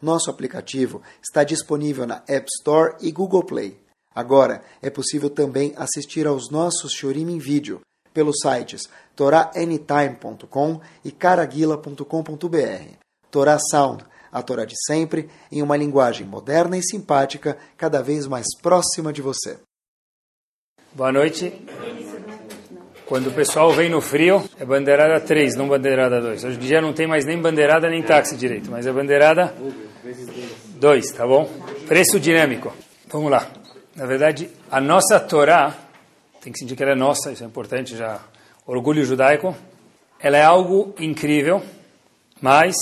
nosso aplicativo está disponível na App Store e Google Play. Agora é possível também assistir aos nossos Shorim em vídeo pelos sites toraanytime.com e caraguila.com.br. Torá Sound a Torá de sempre, em uma linguagem moderna e simpática, cada vez mais próxima de você. Boa noite. Quando o pessoal vem no frio, é bandeirada 3, não bandeirada 2. Hoje em dia não tem mais nem bandeirada nem táxi direito, mas é bandeirada 2, tá bom? Preço dinâmico. Vamos lá. Na verdade, a nossa Torá, tem que sentir que ela é nossa, isso é importante já. Orgulho judaico. Ela é algo incrível, mas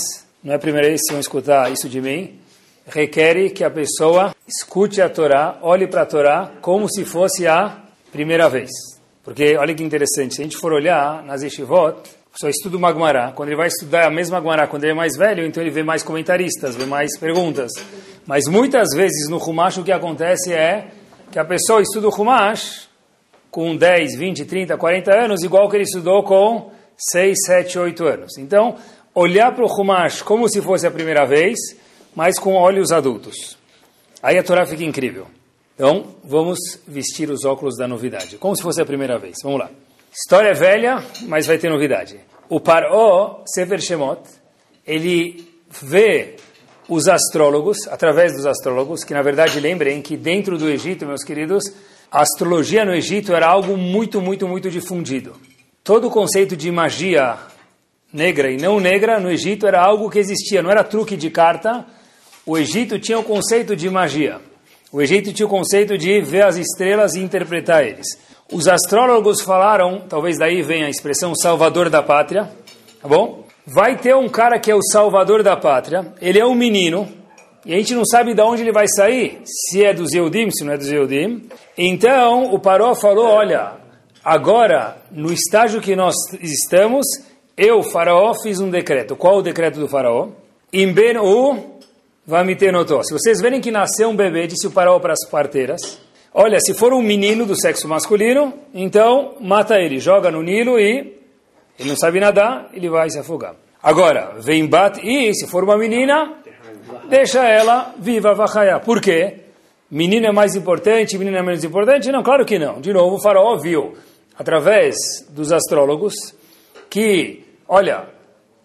não é a primeira vez que vão escutar isso de mim, requer que a pessoa escute a Torá, olhe para a Torá como se fosse a primeira vez. Porque, olha que interessante, se a gente for olhar nas Yeshivot, só estuda uma Gemara, quando ele vai estudar a mesma Gemara, quando ele é mais velho, então ele vê mais comentaristas, vê mais perguntas. Mas muitas vezes no Humash o que acontece é que a pessoa estuda o Humash com 10, 20, 30, 40 anos, igual que ele estudou com 6, 7, 8 anos. Então, olhar para o Humash como se fosse a primeira vez, mas com olhos adultos. Aí a Torá fica incrível. Então, vamos vestir os óculos da novidade, como se fosse a primeira vez. Vamos lá. História velha, mas vai ter novidade. O Paró, Sefer Shemot, ele vê os astrólogos, através dos astrólogos, que na verdade lembrem que dentro do Egito, meus queridos, a astrologia no Egito era algo muito, muito, muito difundido. Todo o conceito de magia negra e não negra no Egito era algo que existia, não era truque de carta. O Egito tinha o conceito de magia. O Egito tinha o conceito de ver as estrelas e interpretar eles. Os astrólogos falaram, talvez daí venha a expressão salvador da pátria, tá bom? Vai ter um cara que é o salvador da pátria, ele é um menino, e a gente não sabe de onde ele vai sair, se é dos Eudim, se não é dos Eudim. Então, o Paró falou, olha, agora, no estágio que nós estamos, eu, faraó, fiz um decreto. Qual o decreto do faraó? Imben u vamitenotó. Se vocês verem que nasceu um bebê, disse o faraó para as parteiras, olha, se for um menino do sexo masculino, então mata ele, joga no Nilo e ele não sabe nadar, ele vai se afogar. Agora, vem bat e se for uma menina, deixa ela viva, vachaya. Por quê? Menino é mais importante, menina é menos importante? Não, claro que não. De novo, o faraó viu, através dos astrólogos, que olha,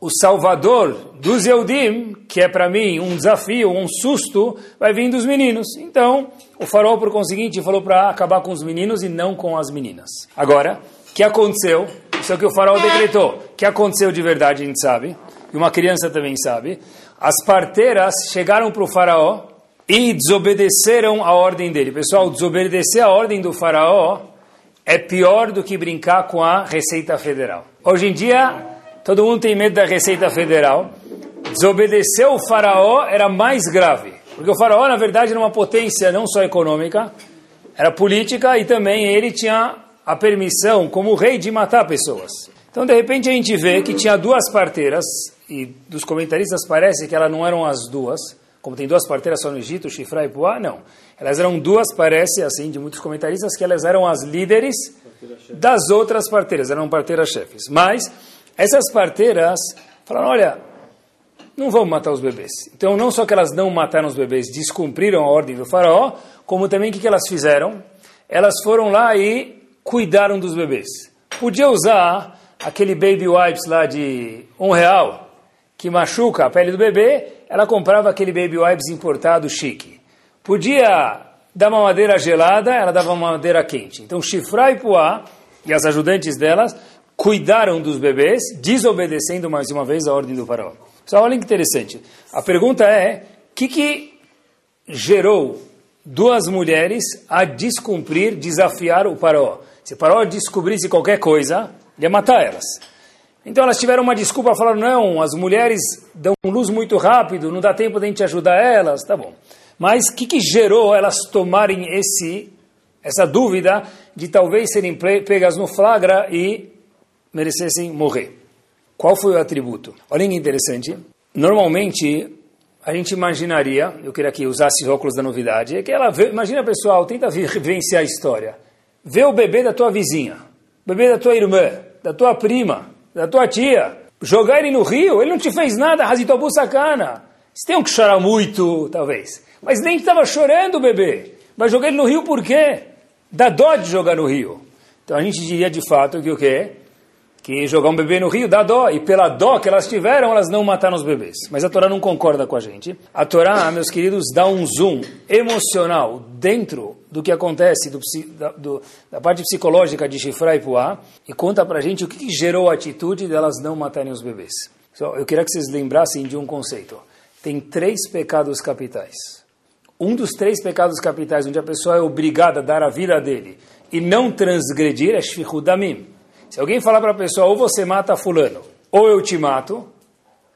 o salvador dos Eudim, que é para mim um desafio, um susto, vai vir dos meninos. Então, o farol, por conseguinte, falou para acabar com os meninos e não com as meninas. Agora, o que aconteceu? Isso é o que o farol decretou. O que aconteceu de verdade, a gente sabe, e uma criança também sabe. As parteiras chegaram para o faraó e desobedeceram a ordem dele. Pessoal, desobedecer a ordem do faraó é pior do que brincar com a Receita Federal. Hoje em dia, Todo mundo tem medo da Receita Federal. Desobedecer o faraó era mais grave. Porque o faraó, na verdade, era uma potência não só econômica, era política e também ele tinha a permissão, como rei, de matar pessoas. Então, de repente, a gente vê que tinha duas parteiras, e dos comentaristas parece que elas não eram as duas, como tem duas parteiras só no Egito, Shifra e Puá, não. Elas eram duas, parece assim, de muitos comentaristas, que elas eram as líderes das outras parteiras, eram parteiras-chefes. Mas essas parteiras falaram, olha, não vamos matar os bebês. Então, não só que elas não mataram os bebês, descumpriram a ordem do faraó, como também o que, elas fizeram? Elas foram lá e cuidaram dos bebês. Podia usar aquele baby wipes lá de um real, que machuca a pele do bebê, ela comprava aquele baby wipes importado chique. Podia dar uma madeira gelada, ela dava uma madeira quente. Então, Shifra e Puá, e as ajudantes delas, cuidaram dos bebês, desobedecendo mais uma vez a ordem do faraó. Só olha que interessante. A pergunta é, o que, que gerou duas mulheres a descumprir, desafiar o faraó? Se o faraó descobrisse qualquer coisa, ia matar elas. Então elas tiveram uma desculpa, falaram, não, as mulheres dão luz muito rápido, não dá tempo de a gente ajudar elas, tá bom. Mas o que, que gerou elas tomarem esse, essa dúvida de talvez serem pegas no flagra e merecessem morrer? Qual foi o atributo? Olha que interessante. Normalmente, a gente imaginaria, eu queria que usasse os óculos da novidade, é que ela vê, imagina pessoal, tenta vivenciar a história. Vê o bebê da tua vizinha, bebê da tua irmã, da tua prima, da tua tia. Jogar ele no rio, ele não te fez nada, Hazitobu sacana. Você tem que chorar muito, talvez. Mas nem estava chorando o bebê. Mas jogar ele no rio por quê? Dá dó de jogar no rio. Então a gente diria de fato que o quê? Que jogar um bebê no rio dá dó, e pela dó que elas tiveram, elas não mataram os bebês. Mas a Torá não concorda com a gente. A Torá, meus queridos, dá um zoom emocional dentro do que acontece, do, da, do, da parte psicológica de Shifra e Puá, e conta pra gente o que, gerou a atitude delas não matarem os bebês. So, eu queria que vocês lembrassem de um conceito. Tem três pecados capitais. Um dos três pecados capitais, onde a pessoa é obrigada a dar a vida dele e não transgredir, é Shfichudamim se alguém falar para a pessoa, ou você mata fulano, ou eu te mato,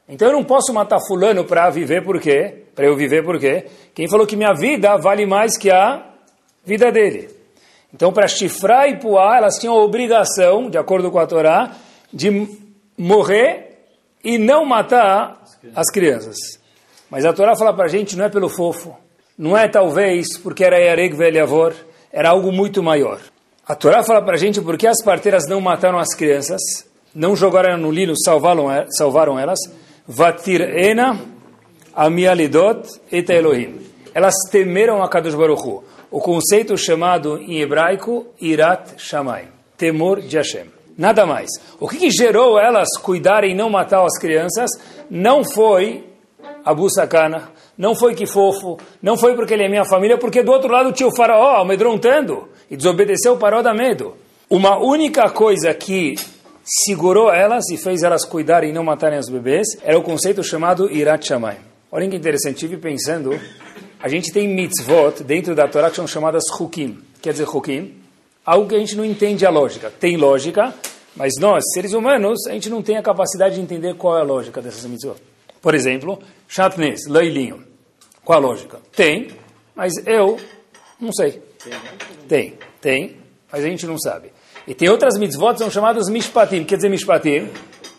então eu não posso matar fulano para viver por quê? Para eu viver por quê? Quem falou que minha vida vale mais que a vida dele? Então, para chifrar e puar, elas tinham a obrigação, de acordo com a Torá, de morrer e não matar as crianças. Mas a Torá fala para a gente, não é pelo fofo, não é talvez porque era Yareg Velhavor, era algo muito maior. A Torá fala para a gente por que as parteiras não mataram as crianças, não jogaram no lino, salvaram, salvaram elas. Vatir ena amialidot et Elohim. Elas temeram a Kadosh Baruch Hu. O conceito chamado em hebraico Irat Shamayim, temor de Hashem. Nada mais. O que, que gerou elas cuidarem e não matar as crianças não foi Abu Sakana, não foi que fofo, não foi porque ele é minha família, porque do outro lado tinha o faraó amedrontando e desobedeceu faraó da medo. Uma única coisa que segurou elas e fez elas cuidarem e não matarem os bebês era o conceito chamado Irat Shamayim. Olhem que interessante, estive pensando, a gente tem mitzvot dentro da Torá que são chamadas hukim. Quer dizer, hukim, algo que a gente não entende a lógica. Tem lógica, mas nós, seres humanos, a gente não tem a capacidade de entender qual é a lógica dessas mitzvot. Por exemplo, chatnez, leilinho. Qual a lógica? Tem, mas eu não sei. Tem, tem, mas a gente não sabe. E tem outras mitzvot são chamadas mishpatim. Quer dizer mishpatim?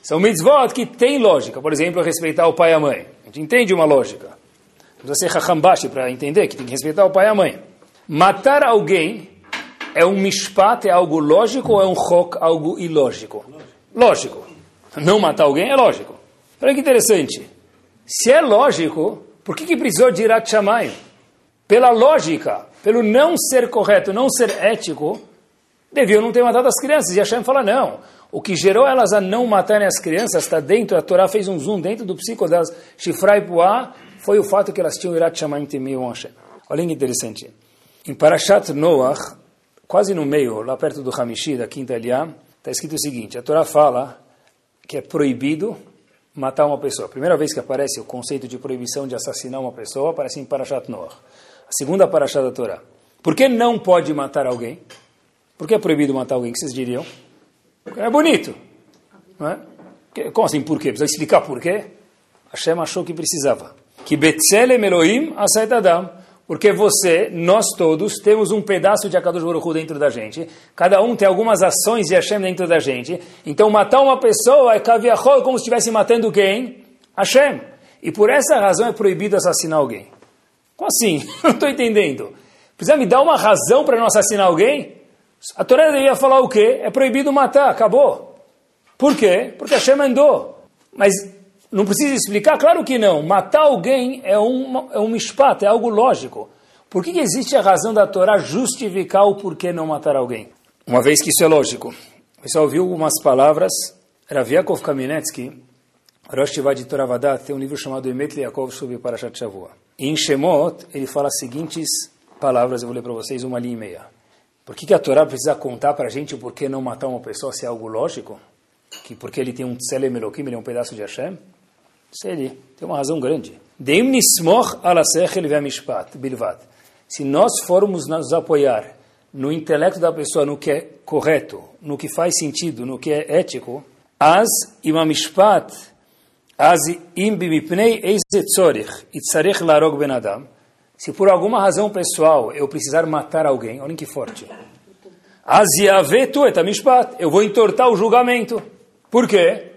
São mitzvot que têm lógica. Por exemplo, respeitar o pai e a mãe. A gente entende uma lógica. Não precisa ser para entender que tem que respeitar o pai e a mãe. Matar alguém é um mishpat, é algo lógico ou é um chok, algo ilógico? Lógico. Não matar alguém é lógico. Olha que interessante. Se é lógico, por que, que precisou de Irat Shamayim? Pela lógica, pelo não ser correto, não ser ético, deviam não ter matado as crianças. E Hashem fala, não. O que gerou elas a não matarem as crianças está dentro, a Torá fez um zoom dentro do psico delas, Shifra e Puá, foi o fato que elas tinham Irat Shamayim temiam Hashem. Olha que interessante. Em Parashat Noach, quase no meio, lá perto do Hamishi, da quinta Eliá, está escrito o seguinte, a Torá fala que é proibido matar uma pessoa. A primeira vez que aparece o conceito de proibição de assassinar uma pessoa aparece em Parashat Noach. A segunda Parashat da Torá. Por que não pode matar alguém? Por que é proibido matar alguém? Que vocês diriam? É bonito. Não é? Como assim por quê? Precisa explicar por quê? Hashem achou que precisava. Que Betzelem Elohim Asait Adam porque você, nós todos, temos um pedaço de Akadosh Baruch Hu dentro da gente. Cada um tem algumas ações de Hashem dentro da gente. Então, matar uma pessoa é como se estivesse matando quem? Hashem. E por essa razão é proibido assassinar alguém. Como assim? Não estou entendendo. Precisa me dar uma razão para não assassinar alguém? A Torá deveria falar o quê? É proibido matar, acabou. Por quê? Porque Hashem mandou. Mas não precisa explicar? Claro que não. Matar alguém é um, é um mishpat, é algo lógico. Por que existe a razão da Torá justificar o porquê não matar alguém? Uma vez que isso é lógico. Você ouviu algumas palavras. Rav Yaakov Kaminetsky, Rosh de Toravadat, tem um livro chamado Emet Yaakov sobre Parashat Shavua. Em Shemot, ele fala as seguintes palavras, eu vou ler para vocês uma linha e meia. Por que, que a Torá precisa contar para a gente o porquê não matar uma pessoa se é algo lógico? Que porque ele tem um Tselem Elohim, ele é um pedaço de Hashem? Se ele tem uma razão grande. Se nós formos nos apoiar no intelecto da pessoa, no que é correto, no que faz sentido, no que é ético, as imamishpat se por alguma razão pessoal eu precisar matar alguém, olhem que forte. Eu vou entortar o julgamento. Por quê?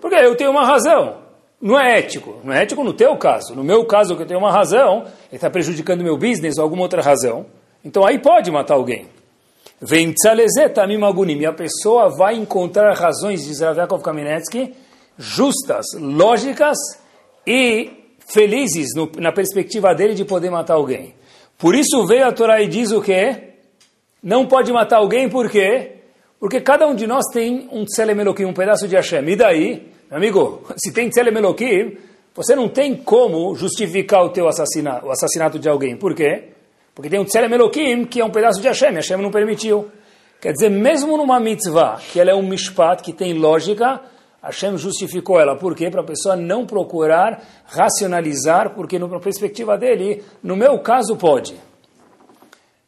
Porque eu tenho uma razão. Não é ético. Não é ético no teu caso. No meu caso, que eu tenho uma razão, ele está prejudicando meu business ou alguma outra razão. Então aí pode matar alguém. Vem E a pessoa vai encontrar razões, diz Rav Kamenetsky, justas, lógicas e felizes no, na perspectiva dele de poder matar alguém. Por isso veio a Torá e diz o quê? Não pode matar alguém, por quê? Porque cada um de nós tem um Tselem Elohim, um pedaço de Hashem. E daí, amigo, se tem Tselem Elohim, você não tem como justificar o teu assassinato, o assassinato de alguém. Por quê? Porque tem um Tselem Elohim, que é um pedaço de Hashem, Hashem não permitiu. Quer dizer, mesmo numa mitzvah, que ela é um mishpat, que tem lógica, Hashem justificou ela. Por quê? Para a pessoa não procurar racionalizar, porque na perspectiva dele, no meu caso pode.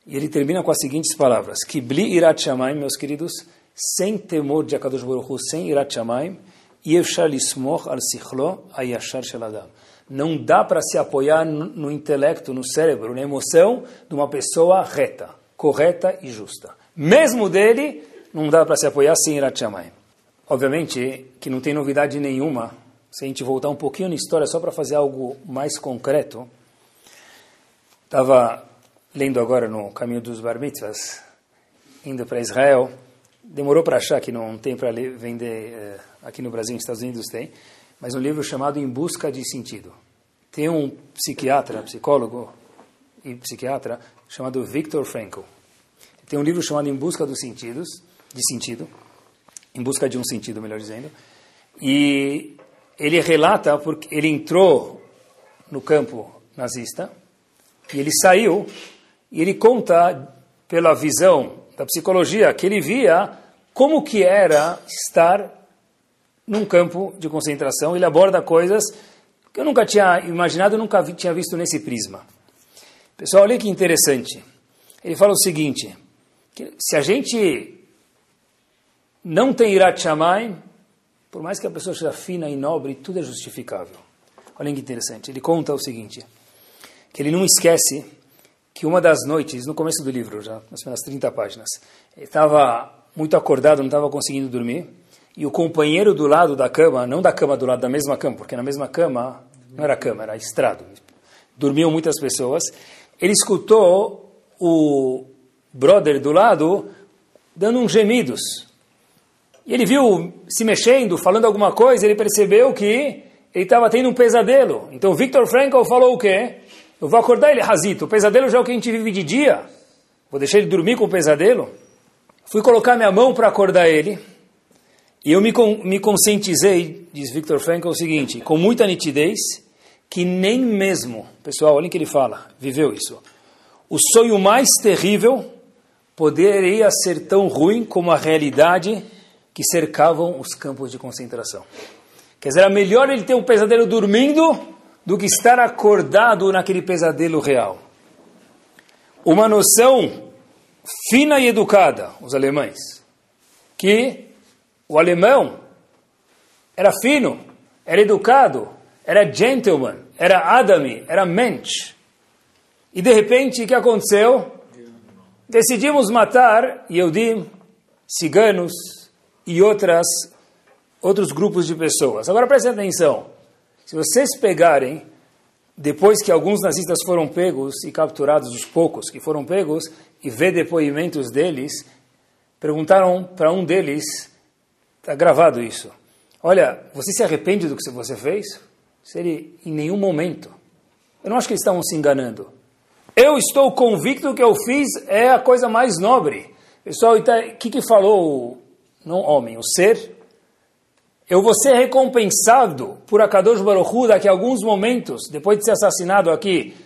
E ele termina com as seguintes palavras. Kibli irat shamayim, meus queridos, sem temor de Akadosh Baruch Hu, sem irat shamayim, yevshar lismoch al sichlo ayashar sheladam não dá para se apoiar no intelecto, no cérebro, na emoção de uma pessoa reta, correta e justa. Mesmo dele, não dá para se apoiar sem Irat Shamayim. Obviamente que não tem novidade nenhuma, se a gente voltar um pouquinho na história só para fazer algo mais concreto. Estava lendo agora no caminho dos Bar Mitzvahs, indo para Israel. Demorou para achar que não tem para vender eh, aqui no Brasil, nos Estados Unidos tem mas um livro chamado Em Busca de Sentido. Tem um psiquiatra, psicólogo e psiquiatra chamado Viktor Frankl. Tem um livro chamado Em Busca dos Sentidos, de Sentido, Em Busca de um Sentido, melhor dizendo, e ele relata porque ele entrou no campo nazista e ele saiu e ele conta pela visão da psicologia que ele via como que era estar num campo de concentração. Ele aborda coisas que eu nunca tinha imaginado, nunca vi, tinha visto nesse prisma. Pessoal, olha que interessante. Ele fala o seguinte: se a gente não tem Irat Shamayim, por mais que a pessoa seja fina e nobre, tudo é justificável. Olha que interessante. Ele conta o seguinte: que ele não esquece que uma das noites, no começo do livro, já nas primeiras 30 páginas, ele estava muito acordado, não estava conseguindo dormir e o companheiro do lado da cama, não da cama do lado da mesma cama, porque na mesma cama não era cama, era estrado, dormiam muitas pessoas, ele escutou o brother do lado dando uns gemidos. E ele viu se mexendo, falando alguma coisa, ele percebeu que ele estava tendo um pesadelo. Então Victor Frankl falou o quê? Eu vou acordar ele, Razito, o pesadelo já é o que a gente vive de dia. Vou deixar ele dormir com o pesadelo? Fui colocar minha mão para acordar ele. E eu me, me conscientizei, diz Victor Frankl, o seguinte, com muita nitidez, que nem mesmo, pessoal, olhem o que ele fala, viveu isso. O sonho mais terrível poderia ser tão ruim como a realidade que cercavam os campos de concentração. Quer dizer, era melhor ele ter um pesadelo dormindo do que estar acordado naquele pesadelo real. Uma noção fina e educada, os alemães, que o alemão era fino, era educado, era gentleman, era adami, era mensch. E de repente, o que aconteceu? Decidimos matar Yehudim, ciganos e outras, outros grupos de pessoas. Agora prestem atenção. Se vocês pegarem, depois que alguns nazistas foram pegos e capturados, os poucos que foram pegos, e ver depoimentos deles, perguntaram para um deles Está gravado isso. Olha, você se arrepende do que você fez? Se ele, em nenhum momento. Eu não acho que eles estavam se enganando. Eu estou convicto que eu fiz é a coisa mais nobre. Pessoal, o que, que falou, não homem, o ser? Eu vou ser recompensado por Akadosh Baruch Hu daqui a alguns momentos, depois de ser assassinado aqui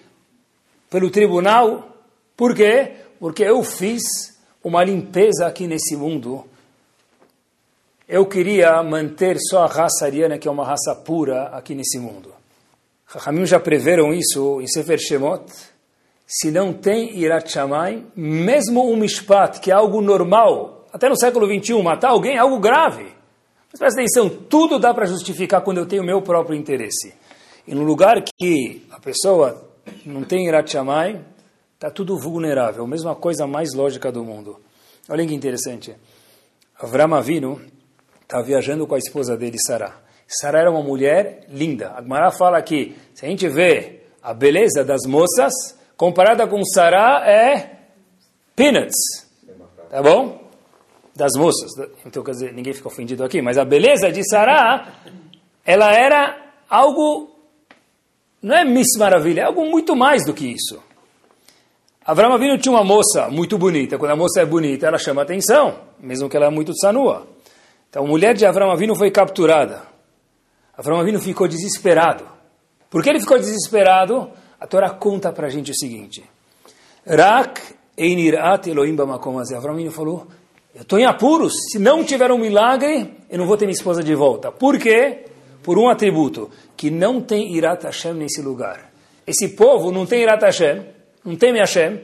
pelo tribunal. Por quê? Porque eu fiz uma limpeza aqui nesse mundo eu queria manter só a raça ariana, que é uma raça pura, aqui nesse mundo. Rahamim já preveram isso em Sefer Shemot. Se não tem Irat Shamayim, mesmo um mishpat, que é algo normal, até no século XXI, matar alguém é algo grave. Mas presta atenção, tudo dá para justificar quando eu tenho o meu próprio interesse. E no lugar que a pessoa não tem Irat Shammai, está tudo vulnerável. Mesma coisa mais lógica do mundo. Olha que interessante. Avram Avinu está viajando com a esposa dele, Sarah. Sarah era uma mulher linda. A Gemara fala que, se a gente vê a beleza das moças, comparada com Sarah, é peanuts. Tá bom? Das moças. Então, quer dizer, ninguém fica ofendido aqui, mas a beleza de Sarah, ela era algo, não é Miss Maravilha, é algo muito mais do que isso. Avram Avinu tinha uma moça muito bonita. Quando a moça é bonita, ela chama atenção, mesmo que ela é muito sanua. Então, a mulher de Avram Avinu foi capturada. Avram Avinu ficou desesperado. Por que ele ficou desesperado? A Torá conta para a gente o seguinte. Rak einirat Elohim bamakom Avram Avinu falou, eu estou em apuros. Se não tiver um milagre, eu não vou ter minha esposa de volta. Por quê? Por um atributo, que não tem Irat Hashem nesse lugar. Esse povo não tem Irat Hashem, não teme Hashem.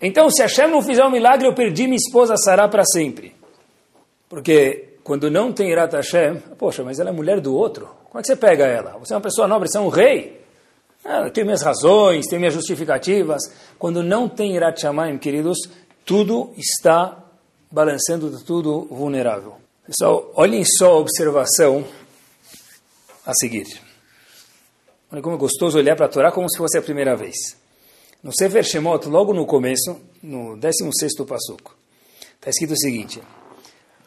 Então, se Hashem não fizer um milagre, eu perdi minha esposa Sará para sempre. Porque quando não tem Irat Hashem, poxa, mas ela é mulher do outro. Como é que você pega ela? Você é uma pessoa nobre, você é um rei. Ah, eu tenho minhas razões, tenho minhas justificativas. Quando não tem Irat Shamayim, queridos, tudo está balançando, tudo vulnerável. Pessoal, olhem só a observação a seguir. Olha como é gostoso olhar para a Torá como se fosse a primeira vez. No Sefer Shemot, logo no começo, no 16º passuco, está escrito o seguinte.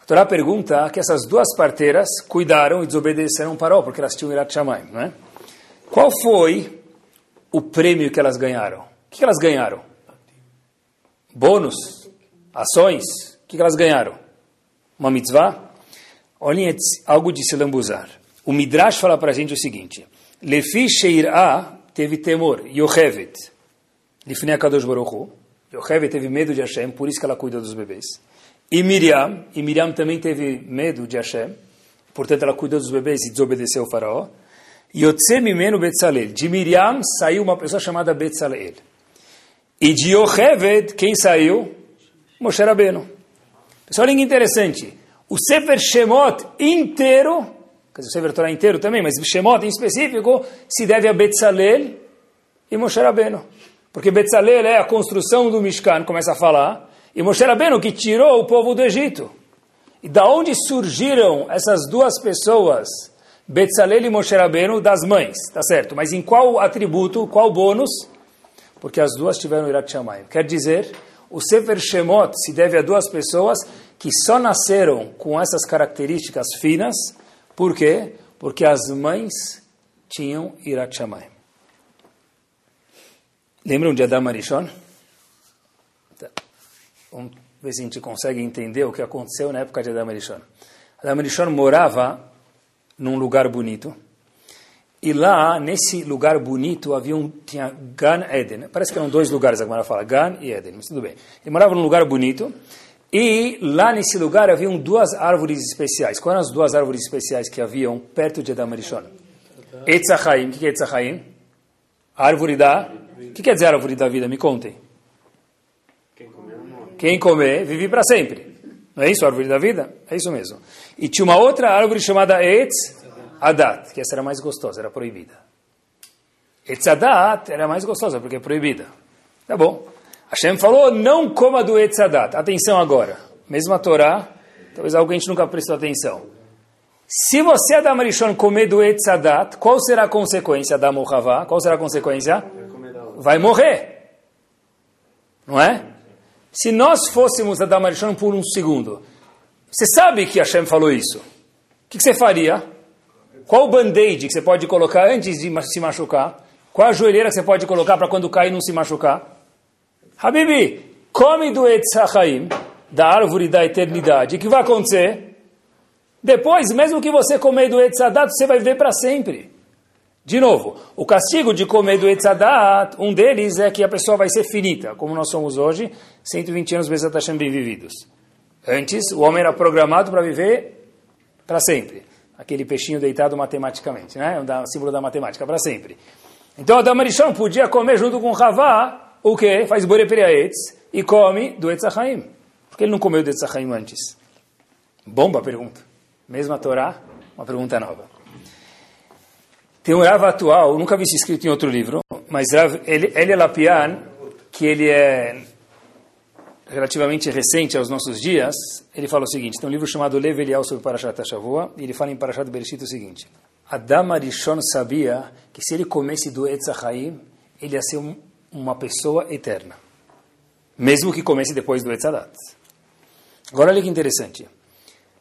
A Torá pergunta que essas duas parteiras cuidaram e desobedeceram Paró, porque elas tinham Irat Shamayim, não é? Qual foi o prêmio que elas ganharam? O que elas ganharam? Bônus? Ações? O que elas ganharam? Uma mitzvah? Olhem algo de se lambuzar. O Midrash fala para a gente o seguinte. Lefi Sheir'a teve temor, Yochevet. Lifnei Kadosh Baruch Yocheve teve medo de Hashem, por isso que ela cuida dos bebês. E Miriam, e Miriam também teve medo de Hashem, portanto ela cuidou dos bebês e desobedeceu o faraó. Yotze Mimenu Betzalel. De Miriam saiu uma pessoa chamada Betzalel. E de Yocheved, quem saiu? Moshe Rabbeinu. Pessoal, olha que interessante. O Sefer Shemot inteiro, quer dizer, o Sefer Torah inteiro também, mas o Shemot em específico, se deve a Betzalel e Moshe Rabbeinu. Porque Betzalel é a construção do Mishkan, começa a falar, e Moshe Rabbeinu que tirou o povo do Egito. E da onde surgiram essas duas pessoas, Betzalel e Moshe Rabbeinu, das mães, tá certo? Mas em qual atributo, qual bônus? Porque as duas tiveram Irat Shamayim. Quer dizer, o Sefer Shemot se deve a duas pessoas que só nasceram com essas características finas. Por quê? Porque as mães tinham Irat Shamayim. Lembram de Adam Arishon? Tá. Vamos ver se a gente consegue entender o que aconteceu na época de Adam Arishon. Adam Arishon morava num lugar bonito. E lá, nesse lugar bonito, havia um, tinha Gan Eden. Parece que eram dois lugares, a Gemara fala, Gan e Eden, mas tudo bem. Ele morava num lugar bonito, e lá nesse lugar haviam duas árvores especiais. Quais eram as duas árvores especiais que haviam perto de Adam? Etzachaim. O que é Etzachaim? Árvore da o que quer dizer árvore da vida? Me contem. Quem comer, vive para sempre. Não é isso, árvore da vida? É isso mesmo. E tinha uma outra árvore chamada Etz Adat, que essa era mais gostosa, era proibida. Etz Adat era mais gostosa porque é proibida. Tá bom. Hashem falou, não coma do Etz Adat. Atenção agora. Mesma Torá, talvez que a gente nunca prestou atenção. Se você, Adam Rishon, comer do Etz Adat, qual será a consequência da Mohavá? Qual será a consequência? vai morrer. Não é? Se nós fôssemos Adam Arishon por um segundo, você sabe que Hashem falou isso. O que, você faria? Qual band-aid que você pode colocar antes de se machucar? Qual a joelheira que você pode colocar para quando cair não se machucar? Habibi, come do Etzachaim, da árvore da eternidade. O que vai acontecer? Depois, mesmo que você comer do Etzadat, você vai viver para sempre. De novo, o castigo de comer do Etzadat, um deles é que a pessoa vai ser finita, como nós somos hoje, 120 anos Bezat Hashem bem vividos. Antes, o homem era programado para viver para sempre. Aquele peixinho deitado matematicamente, né? O símbolo da matemática, para sempre. Então, Adam Arishon podia comer junto com Havá, o que? Faz Boreperiaetz e come do Etzachaim. Por que ele não comeu do Etzachaim antes? Bomba pergunta. Mesma Torá, uma pergunta nova. Tem um Rav atual, nunca vi isso escrito em outro livro, mas Rav Eli Lapian, que ele é relativamente recente aos nossos dias, ele fala o seguinte, tem um livro chamado Lev Elial sobre Parashat Hashavua, e ele fala em Parashat Bereshit o seguinte, Adam Arishon sabia que se ele comesse do Etzachaim, ele ia ser um, uma pessoa eterna, mesmo que comesse depois do Etzadat. Agora olha que interessante,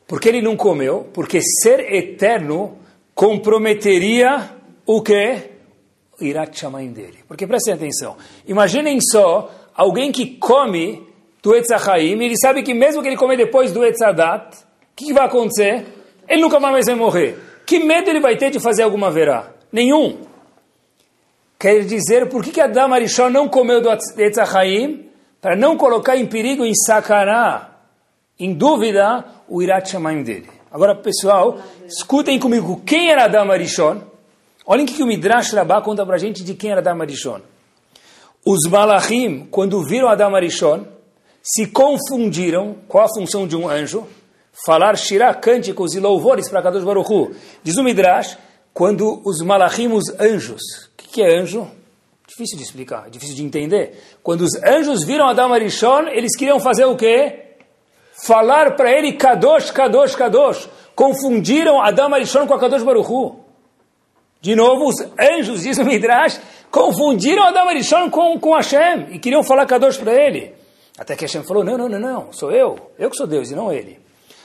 por que ele não comeu? Porque ser eterno comprometeria o que? O Irat Shamaim dele. Porque prestem atenção, imaginem só alguém que come do Etzachaim, ele sabe que mesmo que ele comer depois do Etzadat, o que, que, vai acontecer? Ele nunca mais vai morrer. Que medo ele vai ter de fazer alguma verá? Nenhum. Quer dizer, por que, que Adam Arishon não comeu do Etzachaim? Para não colocar em perigo, em sacará, em dúvida, o Irat Shamaim dele. Agora, pessoal, escutem comigo, quem era Adam Arishon? Olhem o que o Midrash Rabbah conta para a gente de quem era Adam Arishon. Os Malachim, quando viram Adam Arishon, se confundiram qual a função de um anjo, falar shirah, cânticos e louvores para Kadosh Baruch Hu. Diz o Midrash, quando os malachim, os anjos, o que, que, é anjo? Difícil de explicar, difícil de entender. Quando os anjos viram Adam Arishon, eles queriam fazer o quê? Falar para ele Kadosh, Kadosh, Kadosh. Confundiram Adam Arishon com a Kadosh Baruch Hu. De novo, os anjos, diz o Midrash, confundiram Adam Arishon com, com Hashem e queriam falar Kadosh para ele. Até que Hashem falou, não, não, não, não, sou eu, eu que sou Deus e não ele.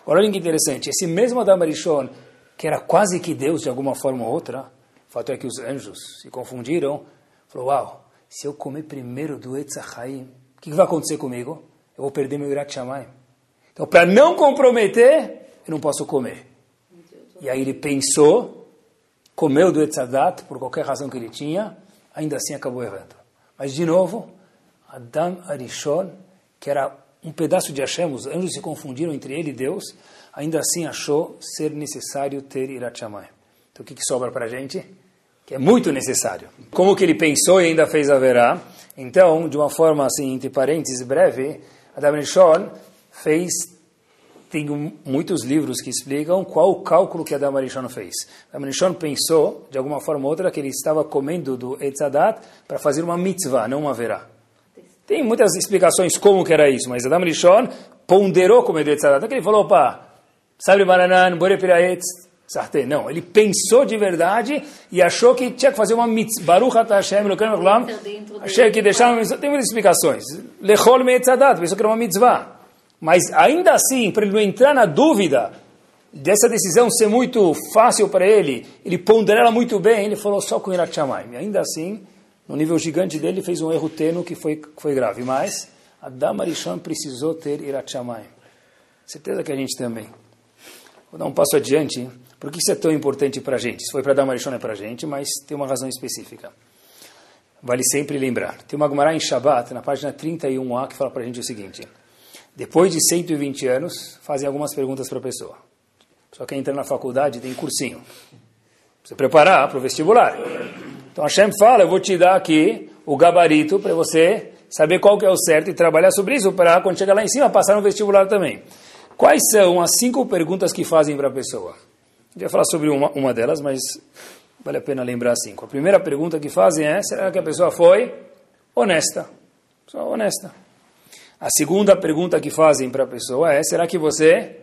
Agora olha que interessante, esse mesmo Adam Arishon, que era quase que Deus de alguma forma ou outra, o fato é que os anjos se confundiram, falou, uau, se eu comer primeiro do Etzachaim, o que, que vai acontecer comigo? Eu vou perder meu Irat Shamayim. Então, para não comprometer, eu não posso comer. E aí ele pensou, comeu do Etzadat, por qualquer razão que ele tinha, ainda assim acabou errando. Mas, de novo, Adam Arishon que era um pedaço de Hashem, os anjos se confundiram entre ele e Deus, ainda assim achou ser necessário ter Irat Shamayim. Então o que, que sobra para a gente? Que é muito necessário. Como que ele pensou e ainda fez haverá? Então, de uma forma assim, entre parênteses, breve, Adam Rishon fez tem muitos livros que explicam qual o cálculo que Adam Arishon fez. Adam Arishon pensou, de alguma forma ou outra, que ele estava comendo do Etzadat para fazer uma mitzvah, não uma verá. Tem muitas explicações como que era isso, mas Adam Rishon ponderou como ele Então ele falou, opa, sabe bananan, bore piraetz, sartê. Não, ele pensou de verdade e achou que tinha que fazer uma mitzvah. Baruch Hashem, Elokeinu Olam. Achei que deixar uma mitzvah. Tem muitas explicações. Lechol meetzadat, pensou que era uma mitzvah. Mas ainda assim, para ele não entrar na dúvida dessa decisão ser muito fácil para ele, ele ponderou ela muito bem, ele falou só com Irak Shamayim. Ainda assim, no nível gigante dele, fez um erro tênue que foi, foi grave. Mas Adam Arishon precisou ter Irat. Certeza que a gente também. Vou dar um passo adiante. Por que isso é tão importante para a gente? Se foi para Adam Arishon é para a gente, mas tem uma razão específica. Vale sempre lembrar. Tem uma Gemara em Shabbat, na página 31a, que fala para a gente o seguinte. Depois de 120 anos, fazem algumas perguntas para a pessoa. Só que entra na faculdade tem cursinho. Você preparar para o vestibular. Então Hashem fala, eu vou te dar aqui o gabarito para você saber qual que é o certo e trabalhar sobre isso para quando chegar lá em cima passar no vestibular também. Quais são as cinco perguntas que fazem para a pessoa? Eu falar sobre uma, uma delas, mas vale a pena lembrar cinco. A primeira pergunta que fazem é, será que a pessoa foi honesta? Só honesta. A segunda pergunta que fazem para a pessoa é, será que você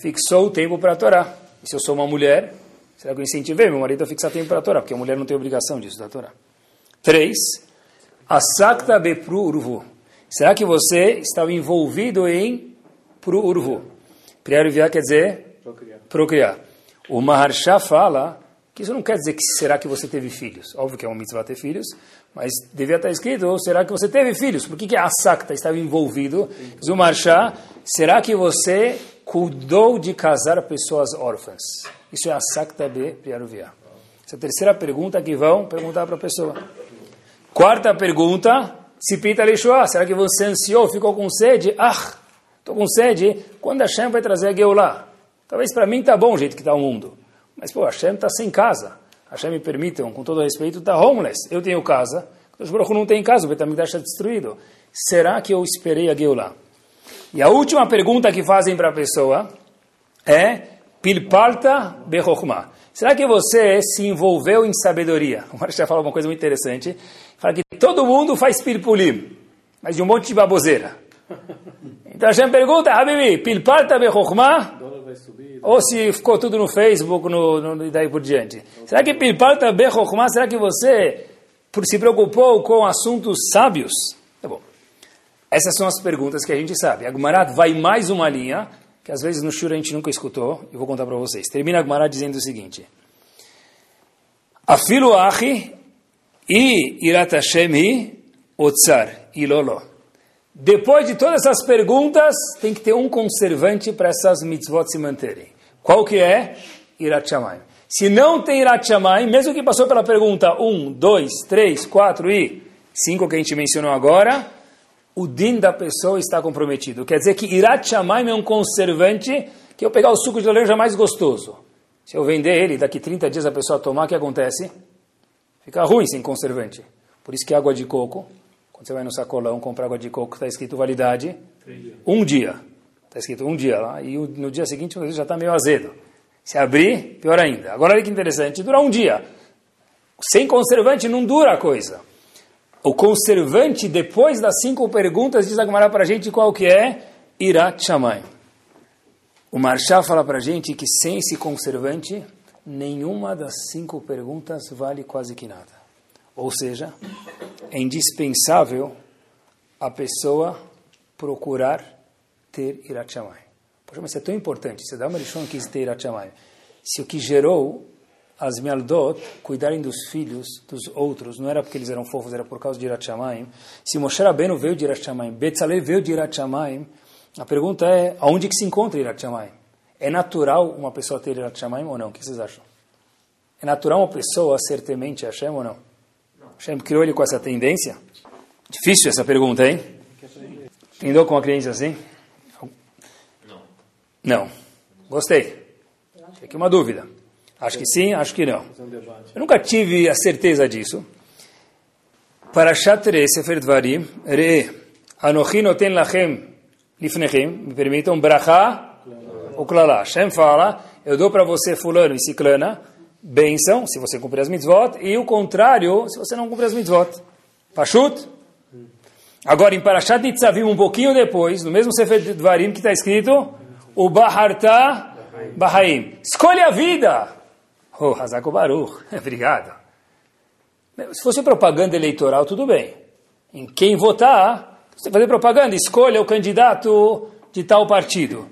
fixou o tempo para a Torá? E se eu sou uma mulher, Será que eu incentivei meu marido a fixar tempo para a Torá? Porque a mulher não tem obrigação disso da Torá. Três, asakta bepru urvu. Será que você estava envolvido em pru urvu? Priyaruviá quer dizer procriar. procriar. O Maharsha fala que isso não quer dizer que será que você teve filhos. Óbvio que é um mitzvah ter filhos, mas devia estar escrito, ou será que você teve filhos? Por que, que a Asakta estava envolvido? Diz o Maharsha, será que você cuidou de casar pessoas órfãs? Isso é a sakta be priaruvia. Essa é a terceira pergunta que vão perguntar para a pessoa. Quarta pergunta, se pita leixoá, será que você ansiou, ficou com sede? Ah, estou com sede, quando a Hashem vai trazer a Geulah? Talvez para mim está bom o jeito que está o mundo. Mas, pô, a Hashem está sem casa. A Hashem me permitam, com todo respeito, está homeless. Eu tenho casa. O Baruch não tem casa, o Betamigdash está destruído. Será que eu esperei a Geulah? E a última pergunta que fazem para a pessoa é Pilpalta bechokhmah. Será que você se envolveu em sabedoria? O Marshall fala uma coisa muito interessante. Fala que todo mundo faz pilpulim, mas de um monte de baboseira. Então a gente pergunta, Habibi, pilpalta bechokhmah? Ou se ficou tudo no Facebook no, no, e daí por diante. Será que pilpalta bechokhmah? Será que você se preocupou com assuntos sábios? Essas são as perguntas que a gente sabe. A vai mais uma linha, que às vezes no Shura a gente nunca escutou, e vou contar para vocês. Termina a dizendo o seguinte. Afilo achi e irat Hashem hi otzar ilolo. Depois de todas essas perguntas, tem que ter um conservante para essas mitzvot se manterem. Qual que é? Irat. Se não tem Irat mesmo que passou pela pergunta 1, 2, 3, 4 e 5 que a gente mencionou agora, o din da pessoa está comprometido. Quer dizer que Irat Shamayim é um conservante que eu pegar o suco de laranja mais gostoso. Se eu vender ele, daqui 30 dias a pessoa tomar, o que acontece? Fica ruim sem conservante. Por isso que água de coco, quando você vai no sacolão comprar água de coco, está escrito validade um dia. Está escrito um dia lá, e no dia seguinte já está meio azedo. Se abrir, pior ainda. Agora olha que interessante, dura um dia. Sem conservante não dura a coisa. O conservante, depois das cinco perguntas, diz Agmará para a gente qual que é? Irat Shamayim. O Marchá fala para a gente que sem esse conservante, nenhuma das cinco perguntas vale quase que nada. Ou seja, é indispensável a pessoa procurar ter Irat Shamayim. Poxa, mas isso é tão importante. Você dá uma lição que ter Irat Shamayim. Se o que gerou as Mialdot cuidarem dos filhos dos outros, não era porque eles eram fofos, era por causa de Irat Shamayim. Se Moshe Rabbeinu veio de Irat Shamayim, Betzalel veio de Irat Shamayim, a pergunta é, aonde que se encontra Irat Shamayim? É natural uma pessoa ter Irat Shamayim ou não? O que vocês acham? É natural uma pessoa ser temente a Hashem ou não? não. Hashem criou ele com essa tendência? Difícil essa pergunta, hein? Entendeu com a criança assim? Não. Não. Gostei. Fiquei uma dúvida. Acho que sim, acho que não. Eu nunca tive a certeza disso. Para Shatre Sefer Dvarim, Re, Anochi noten lachem lifnechem, me permitam, bracha o. Hashem fala, eu dou para você fulano e ciclana, bênção, se você cumprir as mitzvot, e o contrário, se você não cumprir as mitzvot. Pashut? Agora, em Parashat Nitzavim, um pouquinho depois, no mesmo Sefer Dvarim, que está escrito, o Baharta Bahaim. Escolha a vida. Oh, Hazako Baruch, obrigado. Se fosse propaganda eleitoral, tudo bem. Em quem votar, você fazer propaganda, escolha o candidato de tal partido.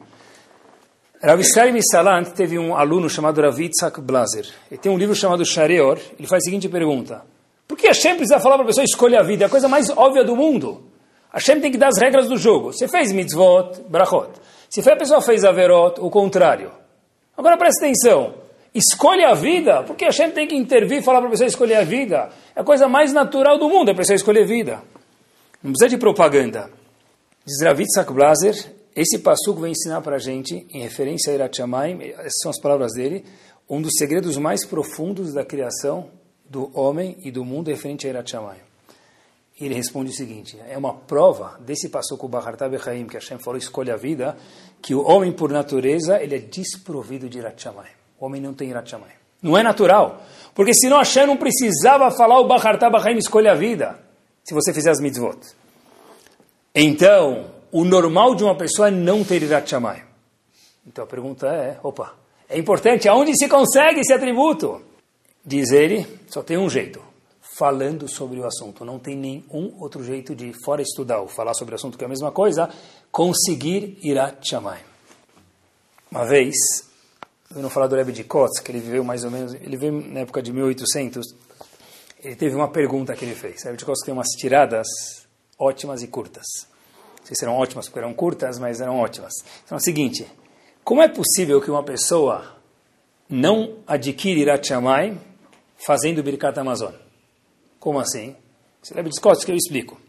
Rav Israel Misalant teve um aluno chamado Rav Yitzhak Blazer. Ele tem um livro chamado Shareor. Ele faz a seguinte pergunta. Por que Hashem precisa falar para a pessoa escolher a vida? É a coisa mais óbvia do mundo. Hashem tem que dar as regras do jogo. Você fez mitzvot, brachot. Se a pessoa fez averot, o contrário. Agora presta atenção. Escolha a vida, porque a gente tem que intervir e falar para a pessoa escolher a vida. É a coisa mais natural do mundo, a pessoa escolher vida. Não precisa de propaganda. Diz Ravitzak Blaser, esse passuco vem ensinar para a gente, em referência a Irat essas são as palavras dele, um dos segredos mais profundos da criação do homem e do mundo referente a Irat. E ele responde o seguinte, é uma prova desse passuco Bahartab Echaim, que Hashem falou, escolha a vida, que o homem por natureza, ele é desprovido de Irat. O homem não tem Irat Shamayim. Não é natural. Porque senão Hashem não precisava falar o Bachartá Bachaim escolha a vida, se você fizer as mitzvot. Então, o normal de uma pessoa é não ter Irat Shamayim. Então a pergunta é, opa, é importante, aonde se consegue esse atributo? Diz ele, só tem um jeito, falando sobre o assunto. Não tem nenhum outro jeito de, fora estudar ou falar sobre o assunto, que é a mesma coisa, conseguir Irat Shamayim. Uma vez, não falar do Rebbe de Kotz, que ele viveu mais ou menos, ele veio na época de 1800, ele teve uma pergunta que ele fez. O Rebbe de Kotz tem umas tiradas ótimas e curtas. Não sei se eram ótimas porque eram curtas, mas eram ótimas. Então é o seguinte, como é possível que uma pessoa não adquire Irat Shammai fazendo Birkat Amazon? Como assim? Se Rebbe de Kotz que eu explico.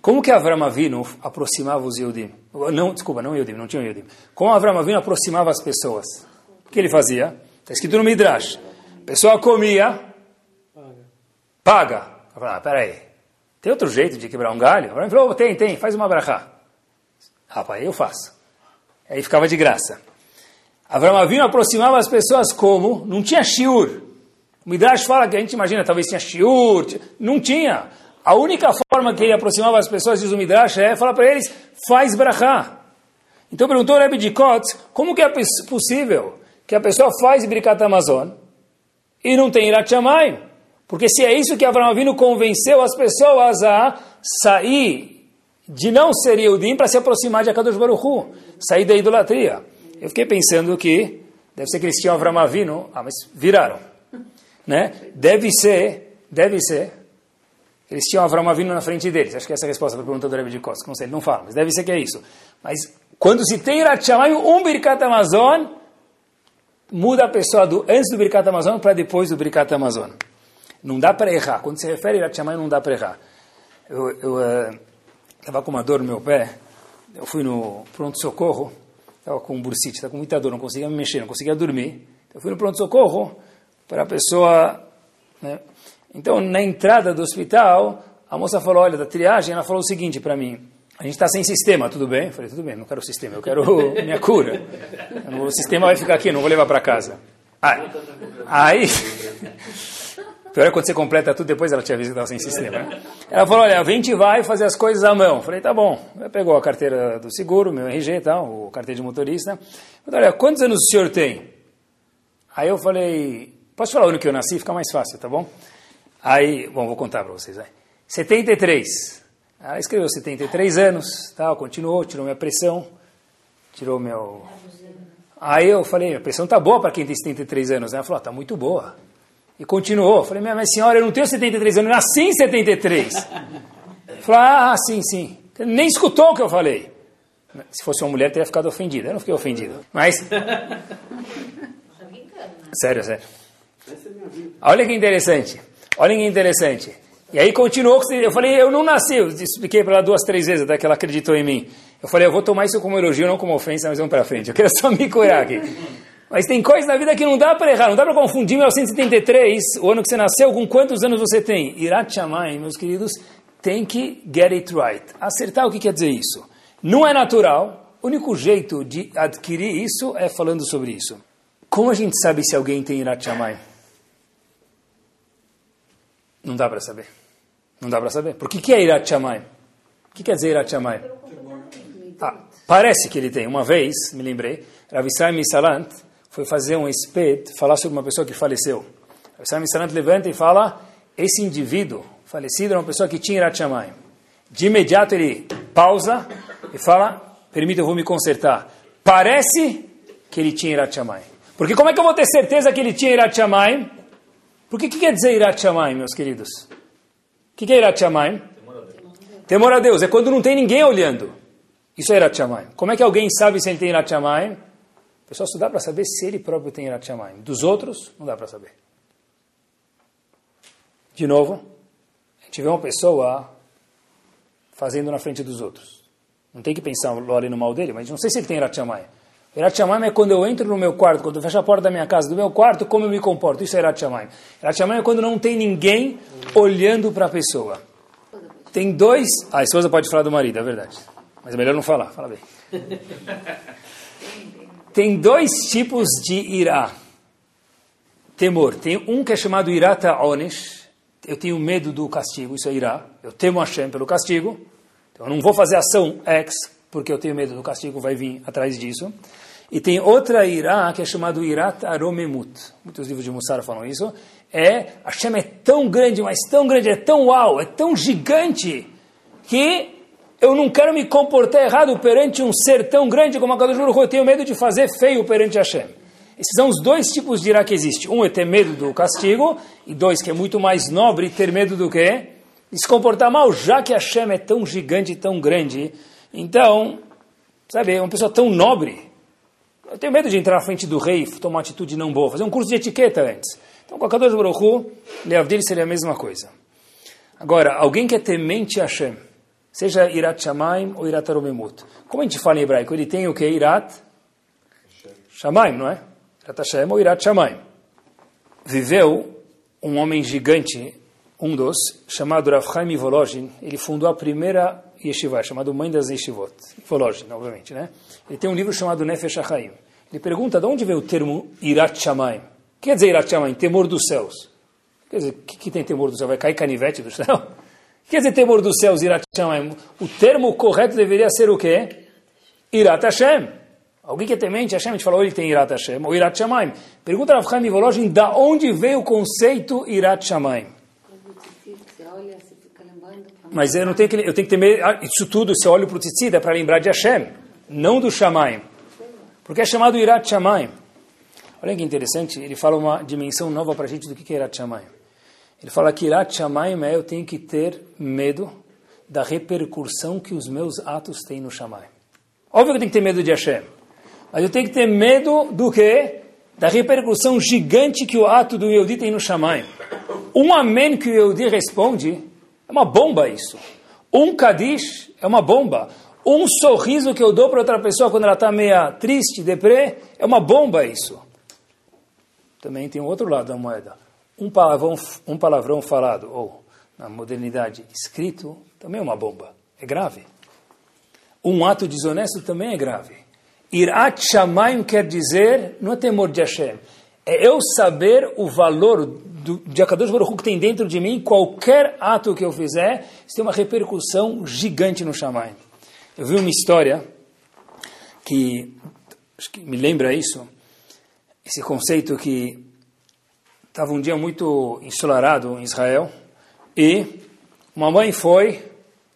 Como que Avram Avinu aproximava os Yehudim? Não, desculpa, não Yehudim, não tinha Yehudim. Como Avram Avinu aproximava as pessoas? O que ele fazia? Está escrito no Midrash. A pessoa comia, paga. Ah, peraí, tem outro jeito de quebrar um galho? Ele falou, tem, tem, faz uma brachá. Rapaz, eu faço. Aí ficava de graça. Avram Avinu aproximava as pessoas como? Não tinha shiur. O Midrash fala que a gente imagina, talvez tinha shiur. Não tinha. A única forma que ele aproximava as pessoas, diz o Midrash, é falar para eles, faz brachá. Então perguntou o Rebbe de Kotz, como que é possível que a pessoa faz Birkat Amazon e não tem Irat Shamayim? Porque se é isso que Abraão Avinu convenceu as pessoas a sair de não ser Yehudim para se aproximar de Akadosh Baruch Hu, sair da idolatria. Eu fiquei pensando que deve ser que eles tinham Abraão Avinu, ah, mas viraram. Né? Deve ser, deve ser, eles tinham Abraão Avinu na frente deles. Acho que essa é a resposta para a pergunta do Rebbe de Costa. Não sei, ele não fala, mas deve ser que é isso. Mas quando se tem Irat Shamayim, um Birkat Amazon, muda a pessoa do antes do Birkat Amazon para depois do Birkat Amazon. Não dá para errar. Quando se refere a Irat Shamayim, não dá para errar. Eu estava uh, com uma dor no meu pé, eu fui no pronto-socorro, estava com um bursite, estava com muita dor, não conseguia me mexer, não conseguia dormir. Eu fui no pronto-socorro para a pessoa... Né? Então, na entrada do hospital, a moça falou, olha, da triagem, ela falou o seguinte para mim, a gente está sem sistema, tudo bem? Eu falei, tudo bem, não quero sistema, eu quero minha cura. O sistema vai ficar aqui, não vou levar para casa. Aí, aí pior é quando você completa tudo, depois ela tinha visto que estava sem sistema. Né? Ela falou, olha, a gente vai fazer as coisas à mão. Eu falei, tá bom. Ela pegou a carteira do seguro, meu RG e tal, o carteira de motorista. falei, olha, quantos anos o senhor tem? Aí eu falei, posso falar o ano que eu nasci? Fica mais fácil, tá bom? Aí, bom, vou contar para vocês. Aí. 73. Ela escreveu 73 anos, tal, continuou, tirou minha pressão, tirou meu... Aí eu falei, a pressão tá boa para quem tem 73 anos. Ela falou, ah, tá muito boa. E continuou. Eu falei, mas senhora, eu não tenho 73 anos, eu nasci em 73. Falou, ah, sim, sim. Nem escutou o que eu falei. Se fosse uma mulher, teria ficado ofendida. Eu não fiquei ofendido. Mas... sério, sério. Olha que interessante. Olha que interessante. E aí continuou, eu falei, eu não nasci, eu expliquei para ela duas, três vezes, até que ela acreditou em mim. Eu falei, eu vou tomar isso como elogio, não como ofensa, mas vamos para frente. Eu quero só me curar aqui. Mas tem coisas na vida que não dá para errar, não dá para confundir 1973, o ano que você nasceu, com quantos anos você tem. Irat Shammai, meus queridos, tem que get it right. Acertar o que quer dizer isso. Não é natural, o único jeito de adquirir isso é falando sobre isso. Como a gente sabe se alguém tem Irat Shammai? Não dá para saber. Não dá para saber. Por que, que é Irat Shammai? O que quer dizer Irat Shammai? Ah, parece que ele tem. Uma vez, me lembrei, Rav Israel Misalant foi fazer um espet, falar sobre uma pessoa que faleceu. Rav Israel Misalant levanta e fala, esse indivíduo falecido era uma pessoa que tinha Irat Shammai. De imediato ele pausa e fala, permita, eu vou me consertar. Parece que ele tinha Irat Shammai. Porque como é que eu vou ter certeza que ele tinha Irat Shammai? Por que, que quer dizer Irat Shammai, meus queridos? Que, que é Irat? Temor a Deus. É quando não tem ninguém olhando. Isso é Irat. Como é que alguém sabe se ele tem Irat pessoal só dá para saber se ele próprio tem Irat. Dos outros, não dá para saber. De novo, a gente vê uma pessoa fazendo na frente dos outros. Não tem que pensar ali no mal dele, mas não sei se ele tem Irat. Irat Shamayim é quando eu entro no meu quarto, quando eu fecho a porta da minha casa, do meu quarto, como eu me comporto. Isso é Irat Shamayim. Irat Shamayim é quando não tem ninguém olhando para a pessoa. Tem dois... Ah, a esposa pode falar do marido, é verdade. Mas é melhor não falar, fala bem. Tem dois tipos de irá. Temor. Tem um que é chamado irata onesh. Eu tenho medo do castigo, isso é irá. Eu temo Hashem pelo castigo. Então eu não vou fazer ação X porque eu tenho medo do castigo, vai vir atrás disso. E tem outra irá que é chamado Irat Aromemut. Muitos livros de Mussar falam isso. É, a chama é tão grande, mas tão grande, é tão uau, é tão gigante, que eu não quero me comportar errado perante um ser tão grande como a Kadosh Baruch Eu tenho medo de fazer feio perante Hashem. Esses são os dois tipos de irá que existe. Um é ter medo do castigo, e dois, que é muito mais nobre, ter medo do quê? Se comportar mal, já que Hashem é tão gigante tão grande, então, sabe, é uma pessoa tão nobre. Eu tenho medo de entrar na frente do rei, tomar uma atitude não boa, fazer um curso de etiqueta antes. Então, com a Kadosh Baruch Hu, dele seria a mesma coisa. Agora, alguém que é temente a Hashem, seja Irat Shamaim ou Irat Aromemut. Como a gente fala em hebraico? Ele tem o que? Irat Shamaim, não é? Irat Hashem ou Irat Shamaim. Viveu um homem gigante, um dos, chamado Rav Chaim Volozhin. Ele fundou a primeira yeshiva, chamado Mãe das Yeshivot. Volozhin, obviamente, né? Ele tem um livro chamado Nefesh HaChaim. Ele pergunta de onde veio o termo Irat Shamayim. Quer dizer Irat Shamayim? Temor dos céus. Quer dizer, o que, que, tem temor dos céus? Vai cair canivete do céu? Que quer dizer temor dos céus, Irat Shamayim? O termo correto deveria ser o quê? Irat Hashem. Alguém que é temente Hashem, a gente fala, ou ele tem Irat Hashem, ou Irat Shamayim. Pergunta a Chaim Volozhin, da onde veio o conceito Irat Shamayim? Mas eu não tenho que, eu tenho que ter ah, isso tudo, se eu olho para o tzitzit, é para lembrar de Hashem, não do Shamayim. Porque é chamado Irat Shamayim. Olha que interessante, ele fala uma dimensão nova para a gente do que é Irat Shamayim. Ele fala que Irat Shamayim é eu tenho que ter medo da repercussão que os meus atos têm no Shamayim. Óbvio que eu tenho que ter medo de Hashem, mas eu tenho que ter medo do quê? Da repercussão gigante que o ato do Yehudi tem no Shamayim. Um amém que o Yehudi responde é uma bomba isso. Um Kadish é uma bomba. Um sorriso que eu dou para outra pessoa quando ela está meia triste, deprê, é uma bomba isso. Também tem um outro lado da moeda. Um palavrão, um palavrão falado, ou na modernidade, escrito, também é uma bomba. É grave. Um ato desonesto também é grave. Irat Shamayim quer dizer, não é temor de Hashem, é eu saber o valor do, de Akadosh Baruch que tem dentro de mim, qualquer ato que eu fizer, isso tem uma repercussão gigante no Shamayim. Eu vi uma história que, que me lembra isso, esse conceito que estava um dia muito ensolarado em Israel e uma mãe foi,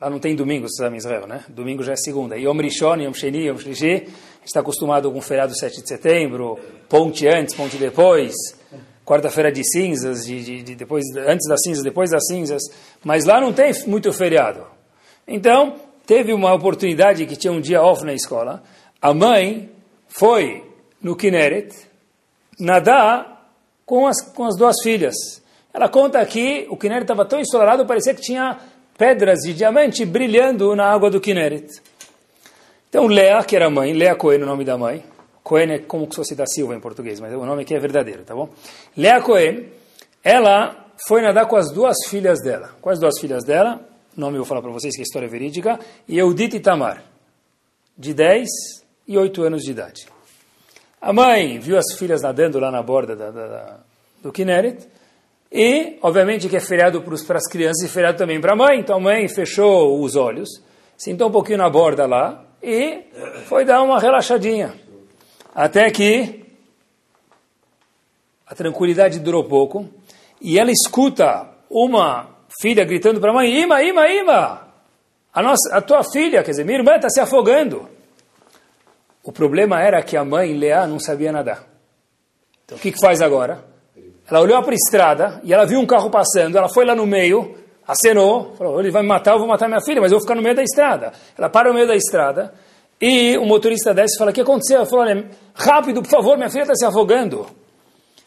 lá não tem domingo, você sabe em Israel, né? Domingo já é segunda. Yom Rishon, Yom Sheni, Yom Shlishi, está acostumado com o feriado 7 de setembro, ponte antes, ponte depois, quarta-feira de cinzas, de, de, de, depois, antes das cinzas, depois das cinzas, mas lá não tem muito feriado. Então, teve uma oportunidade que tinha um dia off na escola. A mãe foi no Kinneret nadar com as, com as duas filhas. Ela conta que o Kinneret estava tão ensolarado, parecia que tinha pedras de diamante brilhando na água do Kinneret. Então, Lea, que era mãe, Lea Cohen, o nome da mãe. Cohen é como se fosse da Silva em português, mas o nome aqui é verdadeiro, tá bom? Lea Cohen, ela foi nadar com as duas filhas dela. As duas filhas dela, nome eu vou falar para vocês que é história verídica, e Eudite Tamar, de 10 e 8 anos de idade. A mãe viu as filhas nadando lá na borda da, da, da, do Kinneret, e, obviamente, que é feriado para as crianças e feriado também para a mãe, então a mãe fechou os olhos, sentou um pouquinho na borda lá, e foi dar uma relaxadinha. Até que a tranquilidade durou pouco, e ela escuta uma filha gritando para a mãe: Ima, Ima, Ima! A, nossa, a tua filha, quer dizer, minha irmã está se afogando. O problema era que a mãe, Leá, não sabia nadar. Então o que, que faz agora? Ela olhou para a estrada e ela viu um carro passando, ela foi lá no meio, acenou, falou, ele vai me matar, eu vou matar minha filha, mas eu vou ficar no meio da estrada. Ela para no meio da estrada e o motorista desce e fala, o que aconteceu? Ela falou, olha, rápido, por favor, minha filha está se afogando.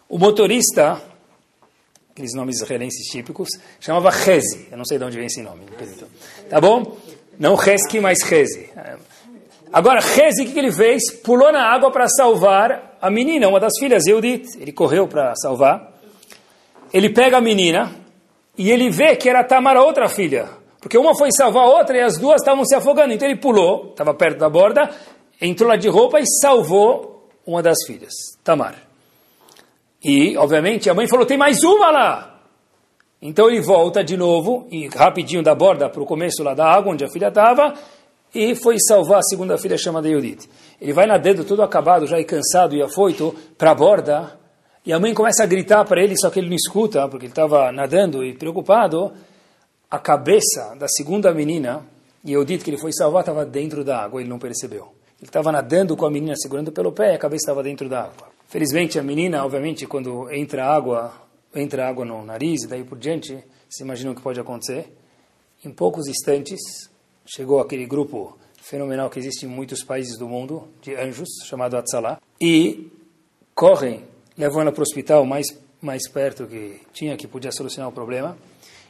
O motorista aqueles nomes israelenses típicos, chamava Rezi. Eu não sei de onde vem esse nome. Tá bom? Não Reski, mas Rezi. Agora, Rezi, o que ele fez? Pulou na água para salvar a menina, uma das filhas, Eudit. Ele correu para salvar. Ele pega a menina e ele vê que era Tamar, a outra filha. Porque uma foi salvar a outra e as duas estavam se afogando. Então ele pulou, estava perto da borda, entrou lá de roupa e salvou uma das filhas, Tamar. E, obviamente, a mãe falou: tem mais uma lá. Então ele volta de novo, e rapidinho da borda para o começo lá da água, onde a filha estava, e foi salvar a segunda filha chamada Judith. Ele vai nadando todo acabado, já e cansado e afoito, para a borda, e a mãe começa a gritar para ele, só que ele não escuta, porque ele estava nadando e preocupado. A cabeça da segunda menina, Judith, que ele foi salvar, estava dentro da água, ele não percebeu. Ele estava nadando com a menina segurando pelo pé e a cabeça estava dentro da água. Felizmente, a menina, obviamente, quando entra água, entra água no nariz e daí por diante, se imaginam o que pode acontecer. Em poucos instantes, chegou aquele grupo fenomenal que existe em muitos países do mundo, de anjos, chamado Atzalá, e correm, levam ela para o hospital mais, mais perto que tinha, que podia solucionar o problema.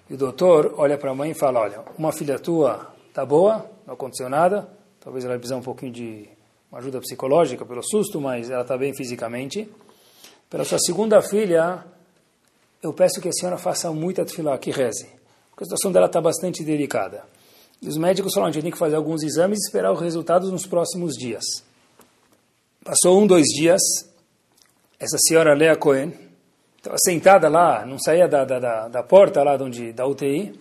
E o doutor olha para a mãe e fala, olha, uma filha tua está boa, não aconteceu nada, talvez ela precise um pouquinho de uma ajuda psicológica pelo susto, mas ela está bem fisicamente. Pela sua segunda filha, eu peço que a senhora faça muita tefilá, que reze, porque a situação dela está bastante delicada. E os médicos falaram, a gente tem que fazer alguns exames e esperar os resultados nos próximos dias. Passou um, dois dias, essa senhora Lea Cohen estava sentada lá, não saía da, da, da, da porta lá de onde, da UTI,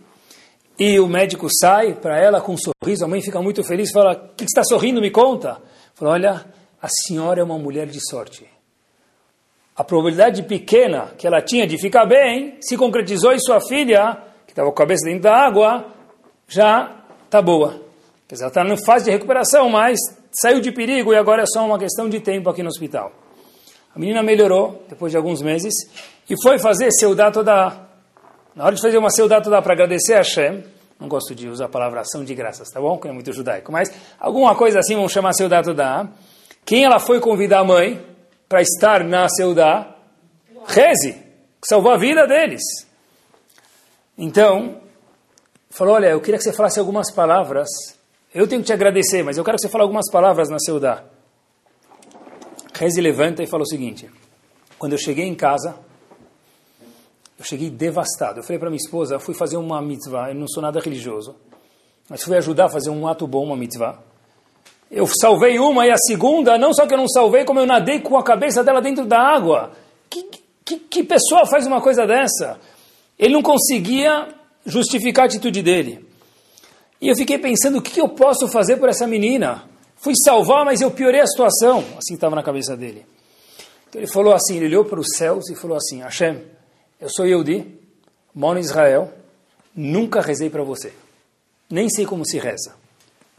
e o médico sai para ela com um sorriso, a mãe fica muito feliz, fala, o que, que está sorrindo, me conta. Fala, olha, a senhora é uma mulher de sorte. A probabilidade pequena que ela tinha de ficar bem se concretizou e sua filha, que estava com a cabeça dentro da água, já está boa. Ela está em fase de recuperação, mas saiu de perigo e agora é só uma questão de tempo aqui no hospital. A menina melhorou depois de alguns meses e foi fazer Seudá toda. Na hora de fazer uma Seudá toda para agradecer a Hashem, não gosto de usar a palavra ação de graças, tá bom? Que é muito judaico, mas alguma coisa assim, vamos chamar Seudá toda. Quem ela foi convidar a mãe para estar na Seudá? Reze, que salvou a vida deles. Então, falou: Olha, eu queria que você falasse algumas palavras. Eu tenho que te agradecer, mas eu quero que você fale algumas palavras na Seudá. Reze levanta e fala o seguinte: Quando eu cheguei em casa, eu cheguei devastado. Eu falei para minha esposa: fui fazer uma mitzvah, eu não sou nada religioso, mas fui ajudar a fazer um ato bom, uma mitzvah. Eu salvei uma e a segunda, não só que eu não salvei, como eu nadei com a cabeça dela dentro da água. Que, que, que pessoa faz uma coisa dessa? Ele não conseguia justificar a atitude dele. E eu fiquei pensando, o que eu posso fazer por essa menina? Fui salvar, mas eu piorei a situação. Assim estava na cabeça dele. Então ele falou assim, ele olhou para os céus e falou assim, Hashem, eu sou Yehudi, moro em Israel, nunca rezei para você. Nem sei como se reza.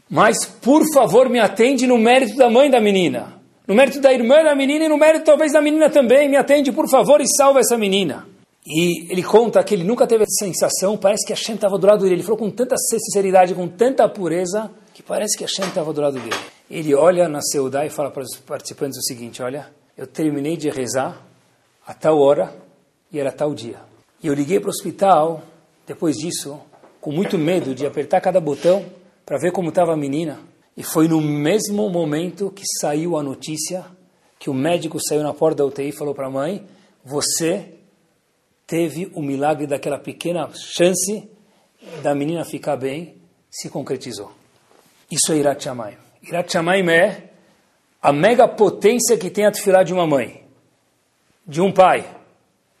Mas, por favor, me atende no mérito da mãe da menina. No mérito da irmã da menina e no mérito talvez da menina também. Me atende, por favor, e salva essa menina. E ele conta que ele nunca teve essa sensação, parece que a Shem estava do lado dele. Ele falou com tanta sinceridade, com tanta pureza, que parece que a Shem estava do lado dele. Ele olha na Seudá e fala para os participantes o seguinte, olha, eu terminei de rezar a tal hora era tal dia. E eu liguei para o hospital, depois disso, com muito medo de apertar cada botão para ver como estava a menina. E foi no mesmo momento que saiu a notícia que o médico saiu na porta da UTI e falou para a mãe, você teve o milagre daquela pequena chance da menina ficar bem, se concretizou. Isso é Irat Shamayim. Irat Shamayim é a mega potência que tem a tefilá de uma mãe, de um pai,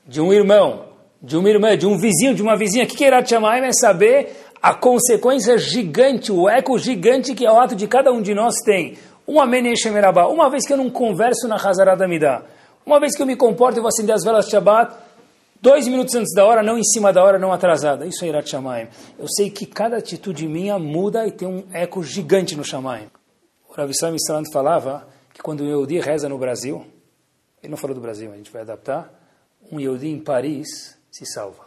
de um irmão, de uma irmã, de um vizinho, de uma vizinha. O que Irat Shamayim? É saber a consequência gigante, o eco gigante que é o ato de cada um de nós tem. Uma Menechem uma vez que eu não converso na Hazarada Midah, uma vez que eu me comporto e vou acender as velas de Shabbat, Dois minutos antes da hora, não em cima da hora, não atrasada. Isso é Irat Shamayim. Eu sei que cada atitude minha muda e tem um eco gigante no Shamayim. O Rav Islam falava que quando um Yehudi reza no Brasil, ele não falou do Brasil, a gente vai adaptar, um Yehudi em Paris se salva.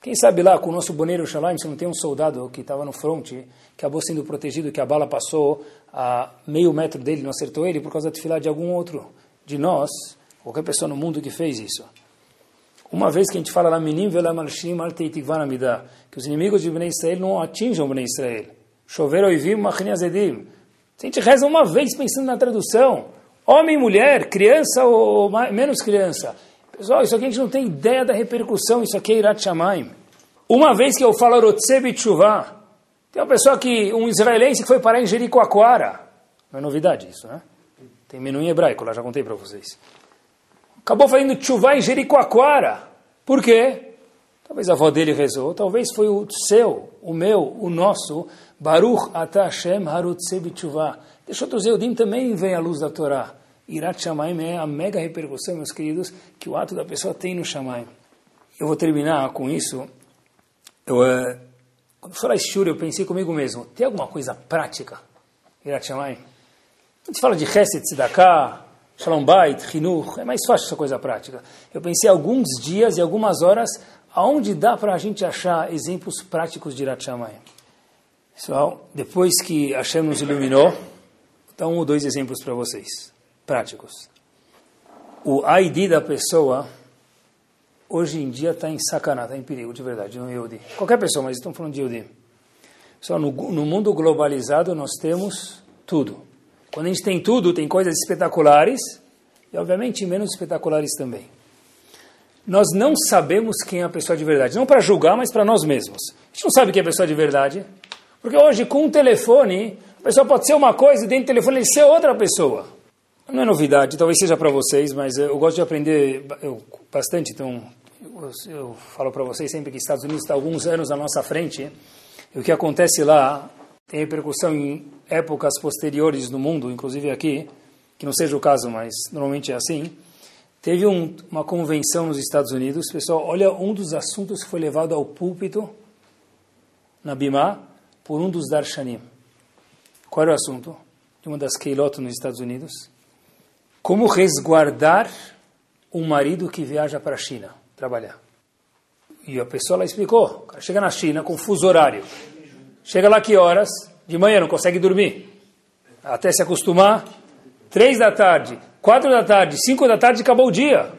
Quem sabe lá, com o nosso boneiro Shalom, se não tem um soldado que estava no fronte, que acabou sendo protegido, que a bala passou a meio metro dele, não acertou ele, por causa da tefilá de algum outro de nós, qualquer pessoa no mundo que fez isso. Uma vez que a gente fala lá, Minim que os inimigos de Bnei Israel não atinjam Bnei Israel. Chover oivim machni azedim. A gente reza uma vez pensando na tradução. Homem, mulher, criança ou menos criança. Pessoal, isso aqui a gente não tem ideia da repercussão, isso aqui é Irat Shamayim. Uma vez que eu falo Rotsebe Tshuva, tem uma pessoa que, um israelense que foi parar em Jericoacoara. Não é novidade isso, né? Tem menu em hebraico, lá já contei para vocês acabou fazendo chuva em Jericoacoara. Por quê? Talvez a avó dele rezou, talvez foi o seu, o meu, o nosso. Baruch Ata Hashem Harutse Tshuva. Deixa outros Eudim também vem à luz da Torá. Irat Shamayim é a mega repercussão, meus queridos, que o ato da pessoa tem no Shamayim. Eu vou terminar com isso. Eu, uh, quando falar Shur, eu pensei comigo mesmo, tem alguma coisa prática? Irat Shamayim? A gente fala de Chesed, Tzedakah, Shalom Bait, Hinuch, é mais fácil essa coisa prática. Eu pensei alguns dias e algumas horas aonde dá para a gente achar exemplos práticos de Irat Shamayim. Pessoal, depois que Hashem nos iluminou, dar um ou dois exemplos para vocês, práticos. O ID da pessoa, hoje em dia está em sacanagem, está em perigo, de verdade, no Yehudi. Qualquer pessoa, mas estamos falando de Yehudi. Só no, no mundo globalizado nós temos tudo. Quando a gente tem tudo, tem coisas espetaculares e, obviamente, menos espetaculares também. Nós não sabemos quem é a pessoa de verdade. Não para julgar, mas para nós mesmos. A gente não sabe quem é a pessoa de verdade. Porque hoje, com um telefone, a pessoa pode ser uma coisa e dentro do telefone ele ser outra pessoa. Não é novidade, talvez seja para vocês, mas eu gosto de aprender bastante, então eu, eu falo para vocês sempre que os Estados Unidos está alguns anos à nossa frente, e o que acontece lá tem repercussão em épocas posteriores no mundo, inclusive aqui, que não seja o caso, mas normalmente é assim. Teve um, uma convenção nos Estados Unidos, pessoal, olha um dos assuntos que foi levado ao púlpito na Bimá por um dos Darshanim. Qual era o assunto? De uma das Keilot nos Estados Unidos. Como resguardar um marido que viaja para a China trabalhar. E a pessoa lá explicou. chega na China com fuso horário. Chega lá que horas? De manhã não consegue dormir. Até se acostumar. Três da tarde, quatro da tarde, cinco da tarde acabou o dia.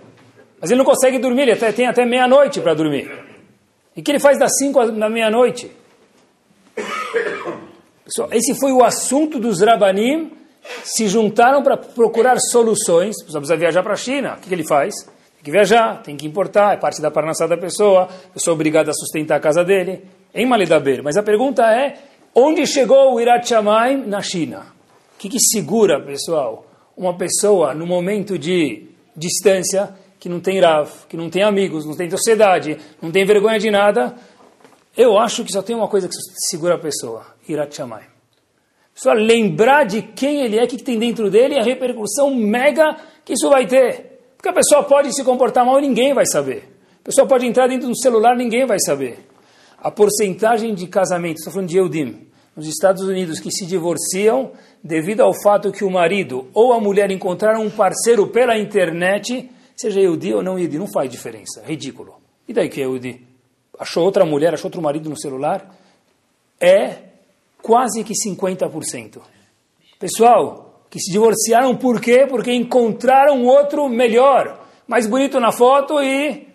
Mas ele não consegue dormir, ele até, tem até meia-noite para dormir. E que ele faz das cinco da meia-noite? Pessoal, esse foi o assunto dos Rabanim, se juntaram para procurar soluções. A pessoa precisa viajar para a China. O que, que ele faz? Tem que viajar, tem que importar, é parte da parnassada da pessoa, a pessoa é obrigada a sustentar a casa dele. Em Malidaber. Mas a pergunta é, onde chegou o Irat Shamayim na China? O que, que segura, pessoal, uma pessoa no momento de distância, que não tem Rav, que não tem amigos, não tem sociedade, não tem vergonha de nada? Eu acho que só tem uma coisa que segura a pessoa, Irat Shamayim. Só lembrar de quem ele é, o que tem dentro dele e a repercussão mega que isso vai ter. Porque a pessoa pode se comportar mal e ninguém vai saber. A pessoa pode entrar dentro do celular ninguém vai saber. A porcentagem de casamentos, estou falando de Eudim, nos Estados Unidos que se divorciam devido ao fato que o marido ou a mulher encontraram um parceiro pela internet, seja Eudi ou não Eudi, não faz diferença. Ridículo. E daí que é Eudi? Achou outra mulher, achou outro marido no celular? É quase que 50%. Pessoal, que se divorciaram por quê? Porque encontraram outro melhor, mais bonito na foto e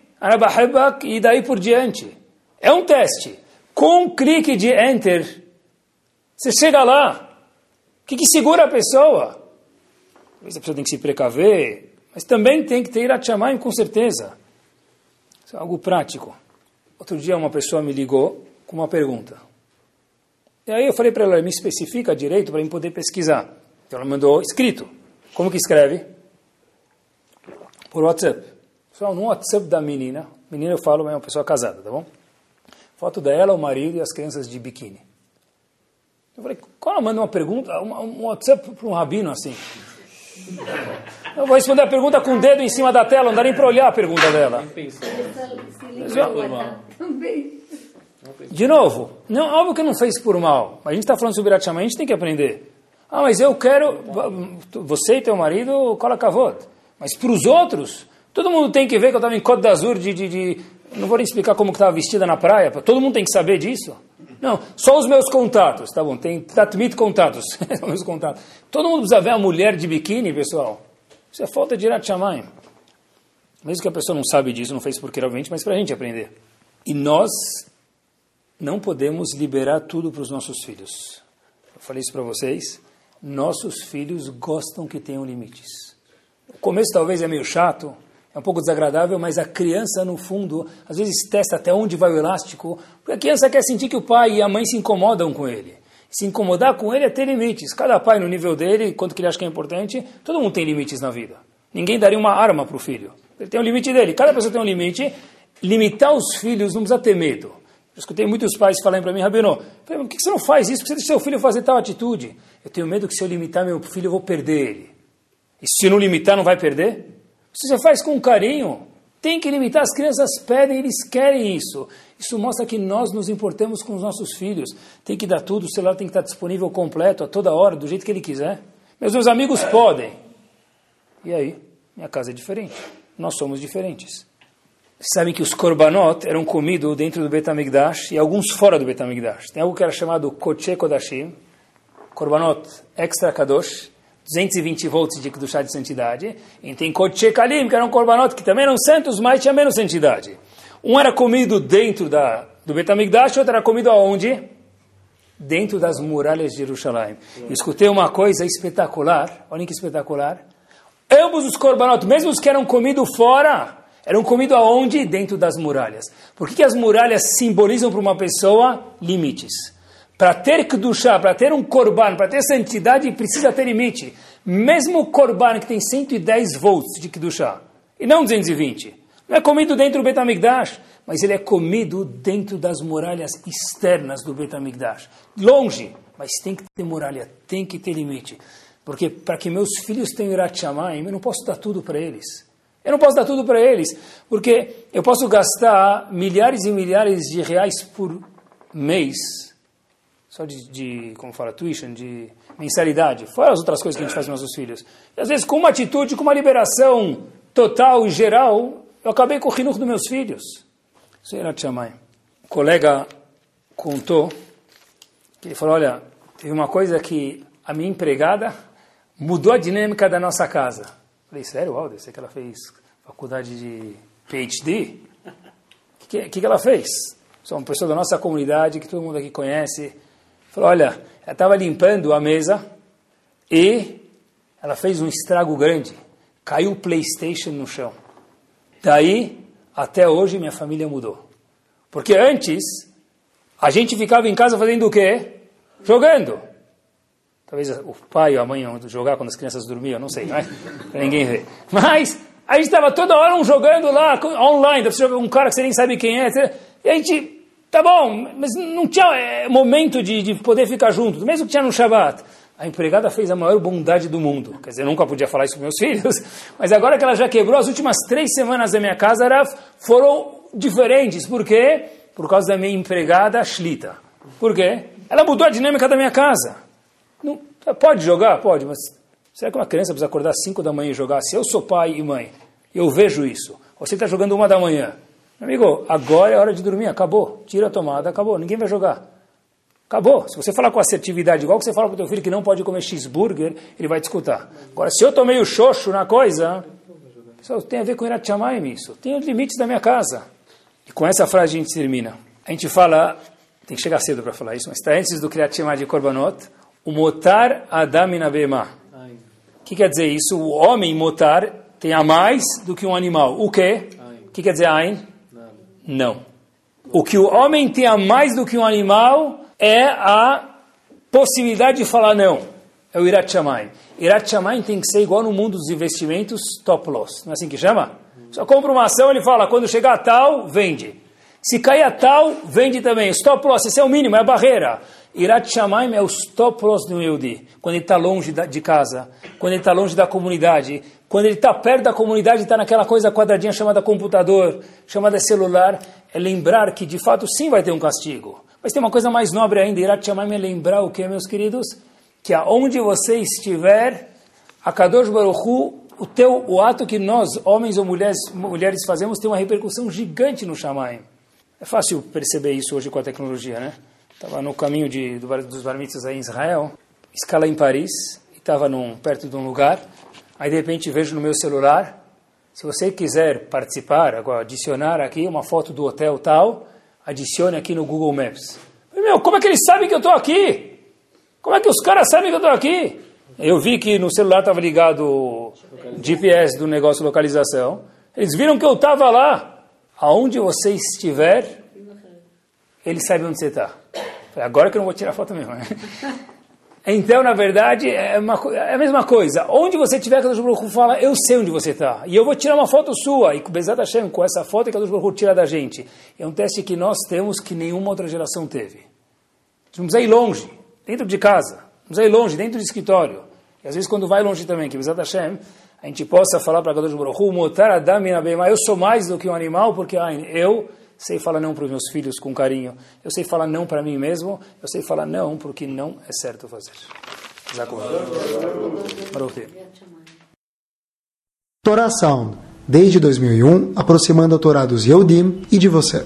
e daí por diante. É um teste. Com um clique de enter, você chega lá. O que, que segura a pessoa? Talvez a pessoa tem que se precaver, mas também tem que ter a chamar com certeza. Isso é algo prático. Outro dia uma pessoa me ligou com uma pergunta. E aí eu falei para ela, me especifica direito para eu poder pesquisar. Então ela mandou escrito. Como que escreve? Por WhatsApp. Pessoal, no WhatsApp da menina, menina eu falo, é uma pessoa casada, tá bom? Foto dela, o marido e as crianças de biquíni. Eu falei, qual ela manda uma pergunta, um WhatsApp para um rabino assim? Eu vou responder a pergunta com o dedo em cima da tela, não dá nem para olhar a pergunta dela. De novo, não, óbvio que não fez por mal. A gente está falando sobre Irachama, a gente tem que aprender. Ah, mas eu quero. Você e teu marido, cola cavot. Mas para os outros, todo mundo tem que ver que eu estava em Côte d'Azur de, de, de, Não vou nem explicar como estava vestida na praia. Todo mundo tem que saber disso. Não, só os meus contatos, tá bom? Tem tatmit contatos. São meus contatos. Todo mundo precisa ver a mulher de biquíni, pessoal. Isso é falta de Irat Mesmo que a pessoa não sabe disso, não fez porque realmente, mas para a gente aprender. E nós não podemos liberar tudo para os nossos filhos. Eu falei isso para vocês nossos filhos gostam que tenham limites. O começo talvez é meio chato, é um pouco desagradável, mas a criança, no fundo, às vezes testa até onde vai o elástico, porque a criança quer sentir que o pai e a mãe se incomodam com ele. Se incomodar com ele é ter limites. Cada pai no nível dele, quanto que ele acha que é importante, todo mundo tem limites na vida. Ninguém daria uma arma para o filho. Ele tem um limite dele. Cada pessoa tem um limite. Limitar os filhos não precisa ter medo. Eu escutei muitos pais falarem para mim, Rabino, por que você não faz isso? Por que você deixa seu filho fazer tal atitude? Eu tenho medo que se eu limitar meu filho, eu vou perder ele. E se não limitar, não vai perder? Se você faz com carinho, tem que limitar. As crianças pedem, eles querem isso. Isso mostra que nós nos importamos com os nossos filhos. Tem que dar tudo, o celular tem que estar disponível completo, a toda hora, do jeito que ele quiser. Meus, meus amigos podem. E aí? Minha casa é diferente. Nós somos diferentes. Sabem que os korbanot eram comidos dentro do Betamigdash e alguns fora do Betamigdash. Tem algo que era chamado Koche Kodashim, Korbanot Extra Kadosh, 220 volts de Kedushá de santidade. E tem Koche Kalim, que eram Korbanot que também eram santos, mas tinha menos santidade. Um era comido dentro da, do Betamigdash, outro era comido aonde? Dentro das muralhas de Jerusalém. Eu escutei uma coisa espetacular, olhem que espetacular. Ambos os Korbanot, mesmo os que eram comidos fora, eram comidos aonde? Dentro das muralhas. Por que, que as muralhas simbolizam para uma pessoa limites? Para ter Kedushá, para ter um Korban, para ter santidade, precisa ter limite. Mesmo o Korban, que tem 110 volts de Kedushá, e não 220, não é comido dentro do Betamigdash, mas ele é comido dentro das muralhas externas do Betamigdash. Longe, mas tem que ter muralha, tem que ter limite. Porque para que meus filhos tenham Irat eu não posso dar tudo para eles. Eu não posso dar tudo para eles, porque eu posso gastar milhares e milhares de reais por mês, só de, de como fala, tuition, de mensalidade, fora as outras coisas que a gente faz com nossos filhos. E às vezes, com uma atitude, com uma liberação total e geral, eu acabei com o rinuco dos meus filhos. Isso era Tchamay. O colega contou que ele falou, olha, teve uma coisa que a minha empregada mudou a dinâmica da nossa casa. Falei, sério? Deve ser que ela fez faculdade de PhD. O que, que, que ela fez? Sou uma pessoa da nossa comunidade, que todo mundo aqui conhece. Falou, olha, ela estava limpando a mesa e ela fez um estrago grande. Caiu o Playstation no chão. Daí, até hoje, minha família mudou. Porque antes, a gente ficava em casa fazendo o quê? Jogando. Talvez o pai ou a mãe iam jogar quando as crianças dormiam, não sei, né? Pra ninguém ver. Mas a gente estava toda hora um jogando lá, online, um cara que você nem sabe quem é. E a gente, tá bom, mas não tinha é, momento de, de poder ficar junto, mesmo que tinha no Shabat. A empregada fez a maior bondade do mundo. Quer dizer, eu nunca podia falar isso com meus filhos, mas agora que ela já quebrou, as últimas três semanas da minha casa foram diferentes. Por quê? Por causa da minha empregada Shlita. Por quê? Ela mudou a dinâmica da minha casa. Não, pode jogar? Pode, mas será que uma criança precisa acordar às 5 da manhã e jogar? Se eu sou pai e mãe, eu vejo isso. Você está jogando uma da manhã. Amigo, agora é hora de dormir, acabou. Tira a tomada, acabou. Ninguém vai jogar. Acabou. Se você falar com assertividade, igual que você fala para o teu filho que não pode comer cheeseburger, ele vai te escutar. Agora, se eu tomei o xoxo na coisa, isso tem a ver com Irat Shamayim, isso. Tem os limites da minha casa. E com essa frase a gente termina. A gente fala, tem que chegar cedo para falar isso, mas está antes do Kriyat de Korbanot, o motar Adam Inabema. O que quer dizer isso? O homem motar tem a mais do que um animal. O quê? O que quer dizer Ain? Não. O que o homem tem a mais do que um animal é a possibilidade de falar não. É o Irat Shamayim. Irat Shamayim tem que ser igual no mundo dos investimentos top loss. Não é assim que chama? Só compra uma ação, ele fala, quando chegar a tal, vende. Se cair a tal, vende também. Stop loss, esse é o mínimo, é a barreira. Irat Shamaim é o stop loss do Yehudi, quando ele está longe de casa, quando ele está longe da comunidade, quando ele está perto da comunidade, está naquela coisa quadradinha chamada computador, chamada celular, é lembrar que de fato sim vai ter um castigo. Mas tem uma coisa mais nobre ainda, Irat Shamaim é lembrar o que, meus queridos? Que aonde você estiver, a Kadosh Baruch Hu, o, teu, o ato que nós, homens ou mulheres, mulheres fazemos, tem uma repercussão gigante no Shamaim. É fácil perceber isso hoje com a tecnologia, né? Estava no caminho de, do, dos bar aí em Israel, escala em Paris, e estava perto de um lugar. Aí de repente vejo no meu celular, se você quiser participar, agora adicionar aqui uma foto do hotel tal, adicione aqui no Google Maps. Meu, como é que eles sabem que eu estou aqui? Como é que os caras sabem que eu estou aqui? Eu vi que no celular estava ligado o GPS do negócio de localização. Eles viram que eu estava lá. Aonde você estiver, ele sabe onde você está. Agora que eu não vou tirar foto mesmo. Né? Então, na verdade, é, uma, é, a mesma coisa. Onde você estiver, que Baruch fala, eu sei onde você está. E eu vou tirar uma foto sua. E Bezat Hashem, com essa foto que Baruch tira da gente. É um teste que nós temos que nenhuma outra geração teve. Não precisa ir longe, dentro de casa. Não precisa ir longe, dentro do escritório. E às vezes quando vai longe também, que Bezat Hashem, a gente possa falar para Kadosh Baruch Hu, eu sou mais do que um animal, porque ah, eu sei falar não para os meus filhos com carinho, eu sei falar não para mim mesmo, eu sei falar não porque não é certo fazer. Torá Sound, desde 2001, aproximando a Torá dos Yehudim e de você.